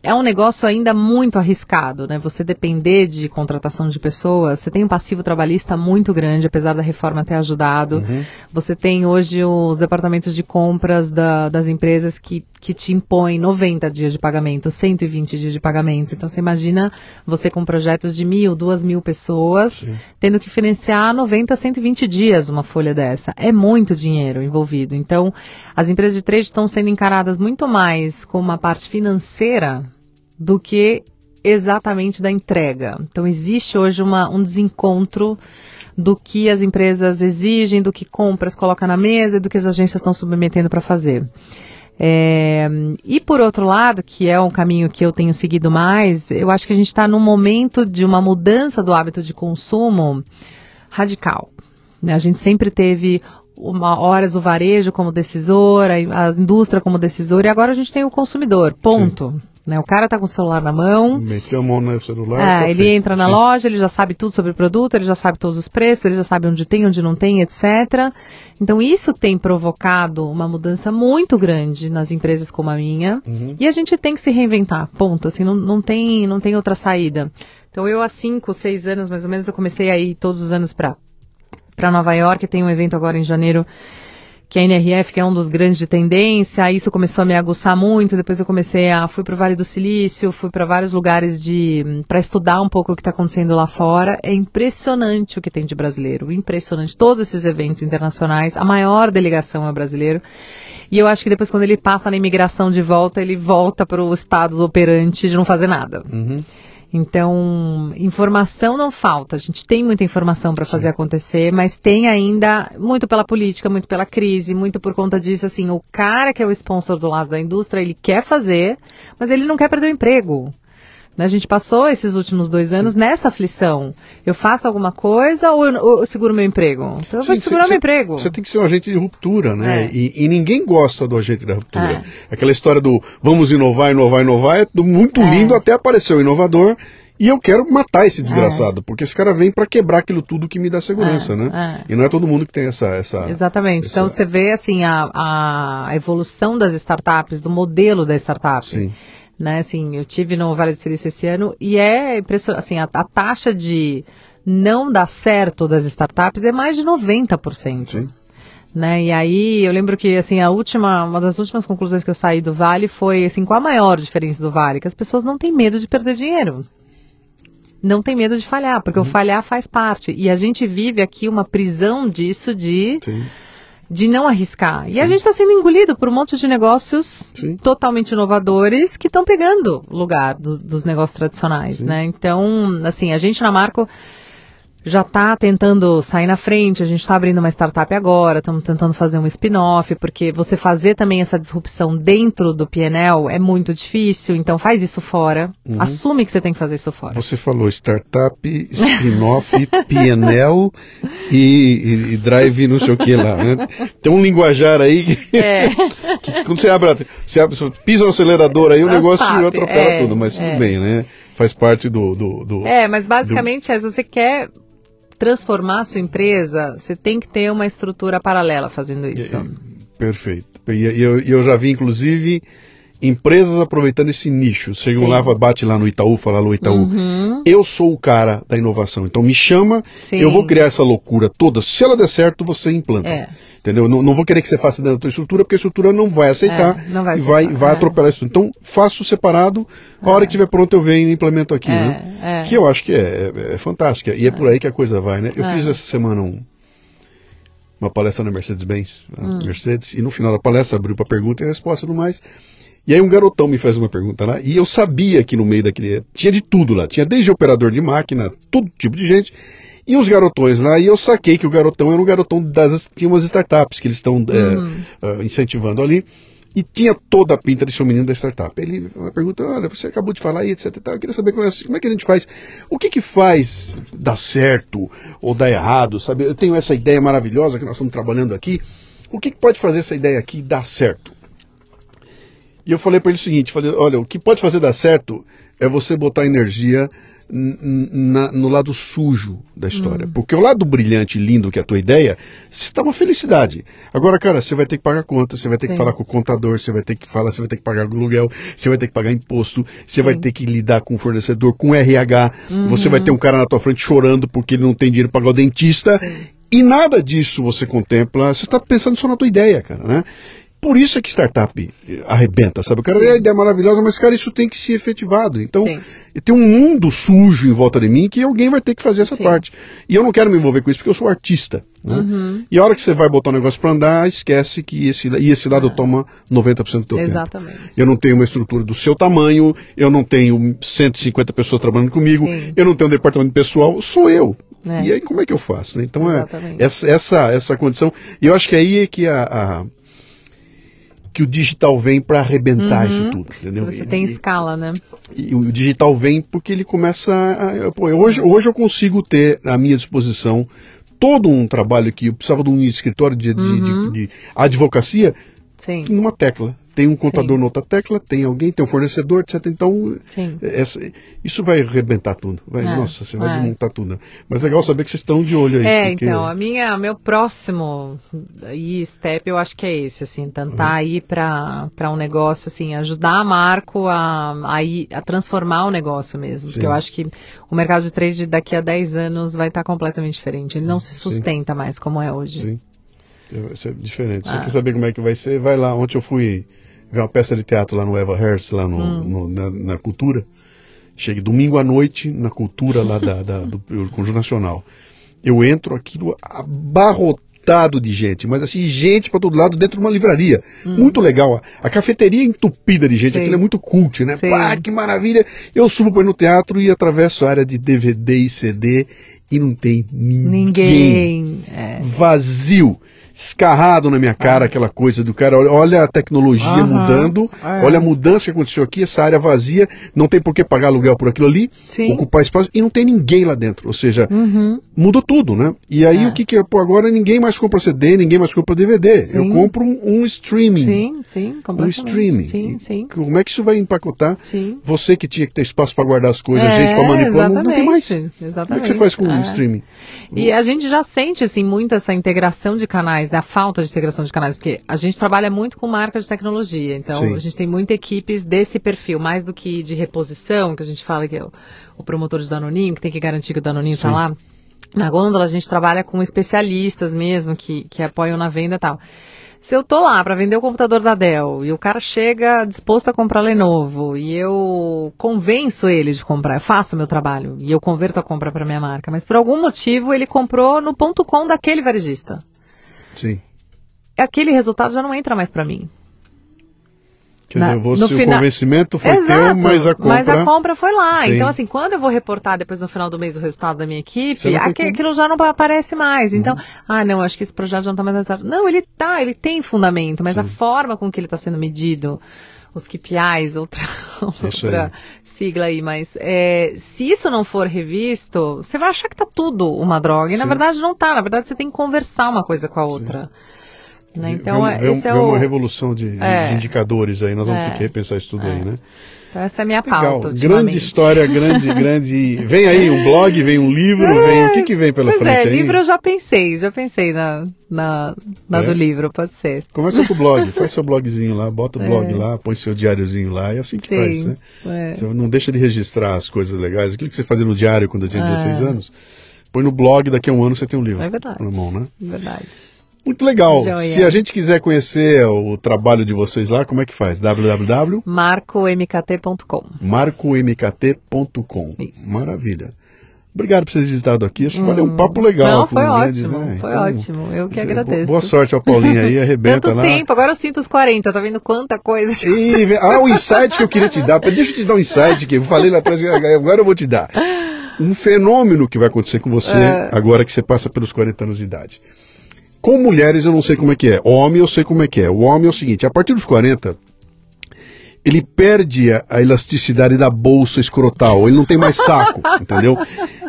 é um negócio ainda muito arriscado, né? Você depender de contratação de pessoas, você tem um passivo trabalhista muito grande, apesar da reforma ter ajudado. Uhum. Você tem hoje os departamentos de compras da- das empresas que, que te impõem 90 dias de pagamento, 120 dias de pagamento. Então você imagina você com projetos de mil, duas mil pessoas, Sim. tendo que financiar 90, 120 dias uma folha dessa. É muito dinheiro envolvido. Então, as empresas de trade estão sendo encaradas muito mais como uma parte financeira do que exatamente da entrega. Então, existe hoje uma, um desencontro do que as empresas exigem, do que compras coloca na mesa e do que as agências estão submetendo para fazer. É, e por outro lado, que é um caminho que eu tenho seguido mais, eu acho que a gente está num momento de uma mudança do hábito de consumo radical. né? A gente sempre teve uma, horas o varejo como decisor, a, indústria como decisor, e agora a gente tem o consumidor, ponto. Né? O cara está com o celular na mão, Meteu a mão no celular. é, tá ele feito. entra na loja, ele já sabe tudo sobre o produto, ele já sabe todos os preços, ele já sabe onde tem, onde não tem, etc. Então isso tem provocado uma mudança muito grande nas empresas como a minha. Uhum. E a gente tem que se reinventar, ponto. Assim, não, não, tem, não tem outra saída. Então eu há cinco, seis anos mais ou menos, eu comecei a ir todos os anos para para Nova York, tem um evento agora em janeiro que a NRF, que é um dos grandes de tendência, isso começou a me aguçar muito, depois eu comecei a, fui para o Vale do Silício, fui para vários lugares de, para estudar um pouco o que está acontecendo lá fora, é impressionante o que tem de brasileiro, impressionante, todos esses eventos internacionais, a maior delegação é brasileiro, e eu acho que depois quando ele passa na imigração de volta, ele volta para o estado operante de não fazer nada. Uhum. Então, informação não falta. A gente tem muita informação para fazer acontecer, mas tem ainda muito pela política, muito pela crise, muito por conta disso. Assim, o cara que é o sponsor do lado da indústria, ele quer fazer, mas ele não quer perder o emprego. Né, a gente passou esses últimos dois anos nessa aflição. Eu faço alguma coisa ou eu, ou eu seguro meu emprego? Então eu vou Sim, segurar cê- meu cê- emprego. Você tem que ser um agente de ruptura, né? É. E, e ninguém gosta do agente da ruptura. É. Aquela história do vamos inovar, inovar, inovar é tudo muito É. lindo até aparecer o inovador. E eu quero matar esse desgraçado, porque esse cara vem para quebrar aquilo tudo que me dá segurança, É, né? é. E não é todo mundo que tem essa. essa Exatamente. essa- Então você vê assim a, a evolução das startups, do modelo da startup. Sim. Né, assim, eu tive no Vale do Silício esse ano e é impressionante, assim, a, a taxa de não dar certo das startups é mais de 90%. Sim. Né? E aí eu lembro que assim a última, uma das últimas conclusões que eu saí do Vale foi assim, qual a maior diferença do Vale? Que as pessoas não têm medo de perder dinheiro. Não tem medo de falhar, porque o falhar faz parte. E a gente vive aqui uma prisão disso de Sim. De não arriscar. E a gente está sendo engolido por um monte de negócios Sim. totalmente inovadores que estão pegando lugar do- dos negócios tradicionais, né? Então, assim, a gente na Marco já está tentando sair na frente, a gente está abrindo uma startup agora, estamos tentando fazer um spin-off, porque você fazer também essa disrupção dentro do PNL é muito difícil, então faz isso fora. Assume que você tem que fazer isso fora. Você falou startup, spin-off, PNL e, e- drive não sei o que lá. Né? Tem um linguajar aí que, É. que quando você abre, você abre, pisa no acelerador aí, o negócio atropela é, tudo, mas é. tudo bem, né? Faz parte do. do, do- É, mas basicamente é, se você quer transformar a sua empresa, você tem que ter uma estrutura paralela fazendo isso. Perfeito. E eu, e eu já vi, inclusive, empresas aproveitando esse nicho. Chegam Sim. lá, bate lá no Itaú, fala no Itaú. Uhum, Eu sou o cara da inovação, então me chama, sim. eu vou criar essa loucura toda. Se ela der certo, você implanta. É. Entendeu? Não, não vou querer que você faça dentro da tua estrutura, porque a estrutura não vai aceitar É, não vai e vai, aceitar, vai é. atropelar isso. Então, faço separado, a hora que estiver pronto eu venho e implemento aqui, né? É, é. Que eu acho que é, é, é fantástica. E é, por aí que a coisa vai, né? Eu É. fiz essa semana um- uma palestra na Mercedes-Benz, Hum. Mercedes, e no final da palestra abriu para pergunta e resposta e tudo mais. E aí um garotão me fez uma pergunta lá, e eu sabia que no meio daquele. Tinha de tudo lá. Tinha desde operador de máquina, todo tipo de gente. E uns garotões lá, e eu saquei que o garotão era um garotão das. Tinha umas startups que eles estão é, Uhum. ah, incentivando ali. E tinha toda a pinta de ser um menino da startup. Ele uma pergunta, olha, você acabou de falar aí, etc. Eu queria saber como é, como é que a gente faz. O que que faz dar certo ou dar errado, sabe? Eu tenho essa ideia maravilhosa que nós estamos trabalhando aqui. O que, que pode fazer essa ideia aqui dar certo? E eu falei para ele o seguinte, falei, olha, o que pode fazer dar certo é você botar energia na- no lado sujo da história. Porque o lado brilhante e lindo que é a tua ideia, está uma felicidade. Agora, cara, você vai ter que pagar conta, você vai ter que Sim. falar com o contador, você vai ter que falar, você vai ter que pagar aluguel, você vai ter que pagar imposto, você vai Sim. ter que lidar com o fornecedor, com o RH, você vai ter um cara na tua frente chorando porque ele não tem dinheiro para pagar o dentista. E nada disso você contempla, você está pensando só na tua ideia, cara, né? Por isso é que startup arrebenta, sabe? O cara é a ideia maravilhosa, mas, cara, isso tem que ser efetivado. Então, Sim. tem um mundo sujo em volta de mim que alguém vai ter que fazer essa Sim. parte. E eu não quero me envolver com isso porque eu sou artista. Né? Uhum. E a hora que você vai botar o negócio para andar, esquece que esse, e esse lado toma 90% do teu tempo. Exatamente. Eu não tenho uma estrutura do seu tamanho, eu não tenho 150 pessoas trabalhando comigo, Sim. eu não tenho um departamento pessoal, sou eu. É. E aí como é que eu faço? né? Então é Exatamente. essa, essa, essa condição. E eu acho que aí é que a, a- que o digital vem para arrebentar Uhum. isso tudo, entendeu? Você E- tem e- escala, né? e o digital vem porque ele começa a, pô, hoje, hoje eu consigo ter à minha disposição todo um trabalho que eu precisava de um escritório de, de- Uhum. de- de advocacia Sim. numa tecla. Tem um contador Sim. na outra tecla, tem alguém, tem um fornecedor, etc. Então, Sim. essa- isso vai arrebentar tudo. Vai, É, nossa, você vai é. desmontar tudo. Mas é legal saber que vocês estão de olho aí. É, porque- então, a minha, meu próximo aí, step eu acho que é esse, assim, tentar ir para um negócio, assim, ajudar a Marco a, a, ir, a transformar o negócio mesmo. Sim. Porque eu acho que o mercado de trade daqui a 10 anos vai estar completamente diferente. Ele não se Sim. sustenta mais como é hoje. Sim. Isso é diferente. Ah. Você quer saber como é que vai ser? Vai lá. Ontem eu fui ver uma peça de teatro lá no Eva Hearst, lá no, Hum. no- na, na Cultura. Cheguei domingo à noite na Cultura lá da, da- do Conjunto Nacional. Eu entro aquilo abarrotado de gente, mas assim, gente para todo lado dentro de uma livraria. Muito legal. A, a cafeteria entupida de gente, Hum. Sim. aquilo é muito cult, né? Sim. Pá, que maravilha! Eu subo para ir no teatro e atravesso a área de DVD e CD e não tem ninguém Ninguém. É. vazio, escarrado na minha cara, aquela coisa do cara, olha, olha a tecnologia Aham, mudando, é. olha a mudança que aconteceu aqui, essa área vazia, não tem por que pagar aluguel por aquilo ali, Sim. ocupar espaço, e não tem ninguém lá dentro, ou seja, Uhum. mudou tudo, né? E aí É. o que que é, pô, agora ninguém mais compra CD, ninguém mais compra DVD, eu Sim. compro um, um streaming, Sim, sim, um completamente. streaming. Sim, sim, Como é que isso vai empacotar? sim. Você que tinha que ter espaço para guardar as coisas, É, gente para manipular, não, não tem mais. exatamente, Como é que você faz com o É. streaming? E a gente já sente, assim, muito essa integração de canais, né? a falta de integração de canais, porque a gente trabalha muito com marca de tecnologia, então Sim. a gente tem muitas equipes desse perfil, mais do que de reposição, que a gente fala que é o, o promotor de Danoninho, que tem que garantir que o Danoninho está lá. Na gôndola a gente trabalha com especialistas mesmo, que, que apoiam na venda e tal. Se eu tô lá para vender o computador da Dell e o cara chega disposto a comprar Lenovo e eu convenço ele de comprar, eu faço o meu trabalho e eu converto a compra para minha marca, mas por algum motivo ele comprou no ponto com daquele varejista. Sim. Aquele resultado já não entra mais para mim. Quer Na- dizer, você, o convencimento foi Exato, teu, mas a compra... mas a compra foi lá. Sim. Então, assim, quando eu vou reportar depois no final do mês o resultado da minha equipe, Uhum. aquilo já não aparece mais. Então, ah, não, acho que esse projeto já não está mais. Não, ele tá, ele tem fundamento, mas a Sim. forma com que ele está sendo medido, os KPIs, outra, outra aí. sigla aí, mas é, se isso não for revisto, você vai achar que tá tudo uma droga. E na Sim. verdade não tá. Na verdade você tem que conversar uma coisa com a outra. Né? Então, vê, é- vê é vê o. uma revolução de, de É. indicadores aí, nós vamos É. ter que repensar isso tudo É. aí, né? Então, essa é a minha Legal, pauta. grande história, grande, grande. Vem aí um blog, vem um livro, vem o que que vem pela Pois frente é, aí? livro eu já pensei, já pensei na, na, na É? do livro, pode ser. Começa com o blog, faz seu blogzinho lá, bota o É. blog lá, põe seu diáriozinho lá, é assim que faz, né? é. Você não deixa de registrar as coisas legais, aquilo que você fazia no diário quando eu tinha É. 16 anos, põe no blog, daqui a um ano você tem um livro É verdade. na mão, né? Verdade. Muito legal. Joia. Se a gente quiser conhecer o trabalho de vocês lá, como é que faz? www. marcomkt.com. Maravilha. Obrigado por ter visitado aqui. Acho que valeu um Hum. papo legal. Não, foi ótimo, né? foi Então, ótimo. Eu que bo- agradeço. Boa sorte ao Paulinho aí, arrebenta Tanto lá. tempo, agora eu sinto os 40, tá vendo quanta coisa? E, ah, o insight que eu queria te dar. Deixa eu te dar um insight que eu falei lá atrás, agora eu vou te dar. Um fenômeno que vai acontecer com você É. agora que você passa pelos 40 anos de idade. Com mulheres eu não sei como é que é. Homem eu sei como é que é. O homem é o seguinte, a partir dos 40, ele perde a, elasticidade da bolsa escrotal, ele não tem mais saco, entendeu?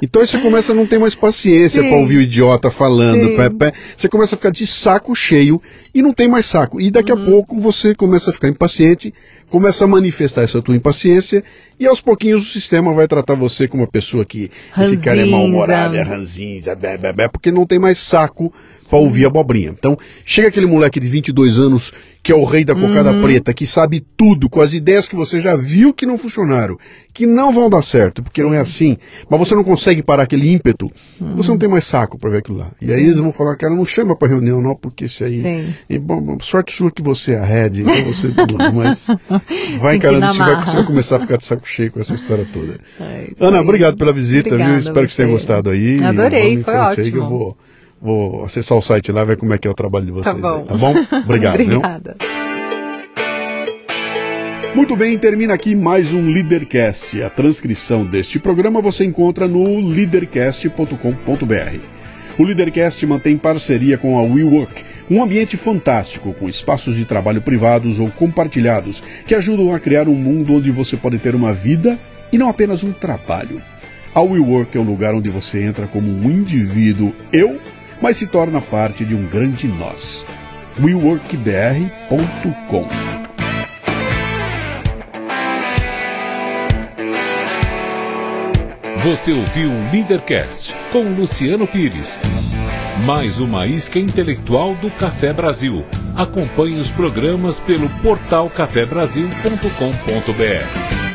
Então aí você começa a não ter mais paciência para ouvir o idiota falando, pé, pé. você começa a ficar de saco cheio e não tem mais saco. E daqui Uhum. a pouco você começa a ficar impaciente, começa a manifestar essa tua impaciência e aos pouquinhos o sistema vai tratar você como uma pessoa que esse cara é Ranzinza. mal-humorado, é ranzinza, bé, bé, bé, porque não tem mais saco para ouvir abobrinha. Então, chega aquele moleque de 22 anos que é o rei da cocada Uhum. preta, que sabe tudo, com as ideias que você já viu que não funcionaram, que não vão dar certo, porque não é assim, mas você não consegue parar aquele ímpeto, você não tem mais saco para ver aquilo lá. E aí eles vão falar, cara, não chama para reunião não, porque isso aí... Sim. E, bom, sorte sua que você é a head, então você... mas vai encarando, você vai, você vai começar a ficar de saco cheio com essa história toda. É Ana, obrigado pela visita, Obrigada viu? Espero que você tenha gostado aí. Adorei, foi frente aí que eu ótimo. vou, vou acessar o site lá, ver como é que é o trabalho de vocês. Tá bom. aí, tá bom? Obrigado, viu? Obrigada. Muito bem, termina aqui mais um Leadercast. A transcrição deste programa você encontra no leadercast.com.br. O Leadercast mantém parceria com a WeWork, um ambiente fantástico com espaços de trabalho privados ou compartilhados que ajudam a criar um mundo onde você pode ter uma vida e não apenas um trabalho. A WeWork é um lugar onde você entra como um indivíduo eu, mas se torna parte de um grande nós. WeWorkBR.com Você ouviu o Leadercast com Luciano Pires. Mais uma isca intelectual do Café Brasil. Acompanhe os programas pelo portal cafebrasil.com.br.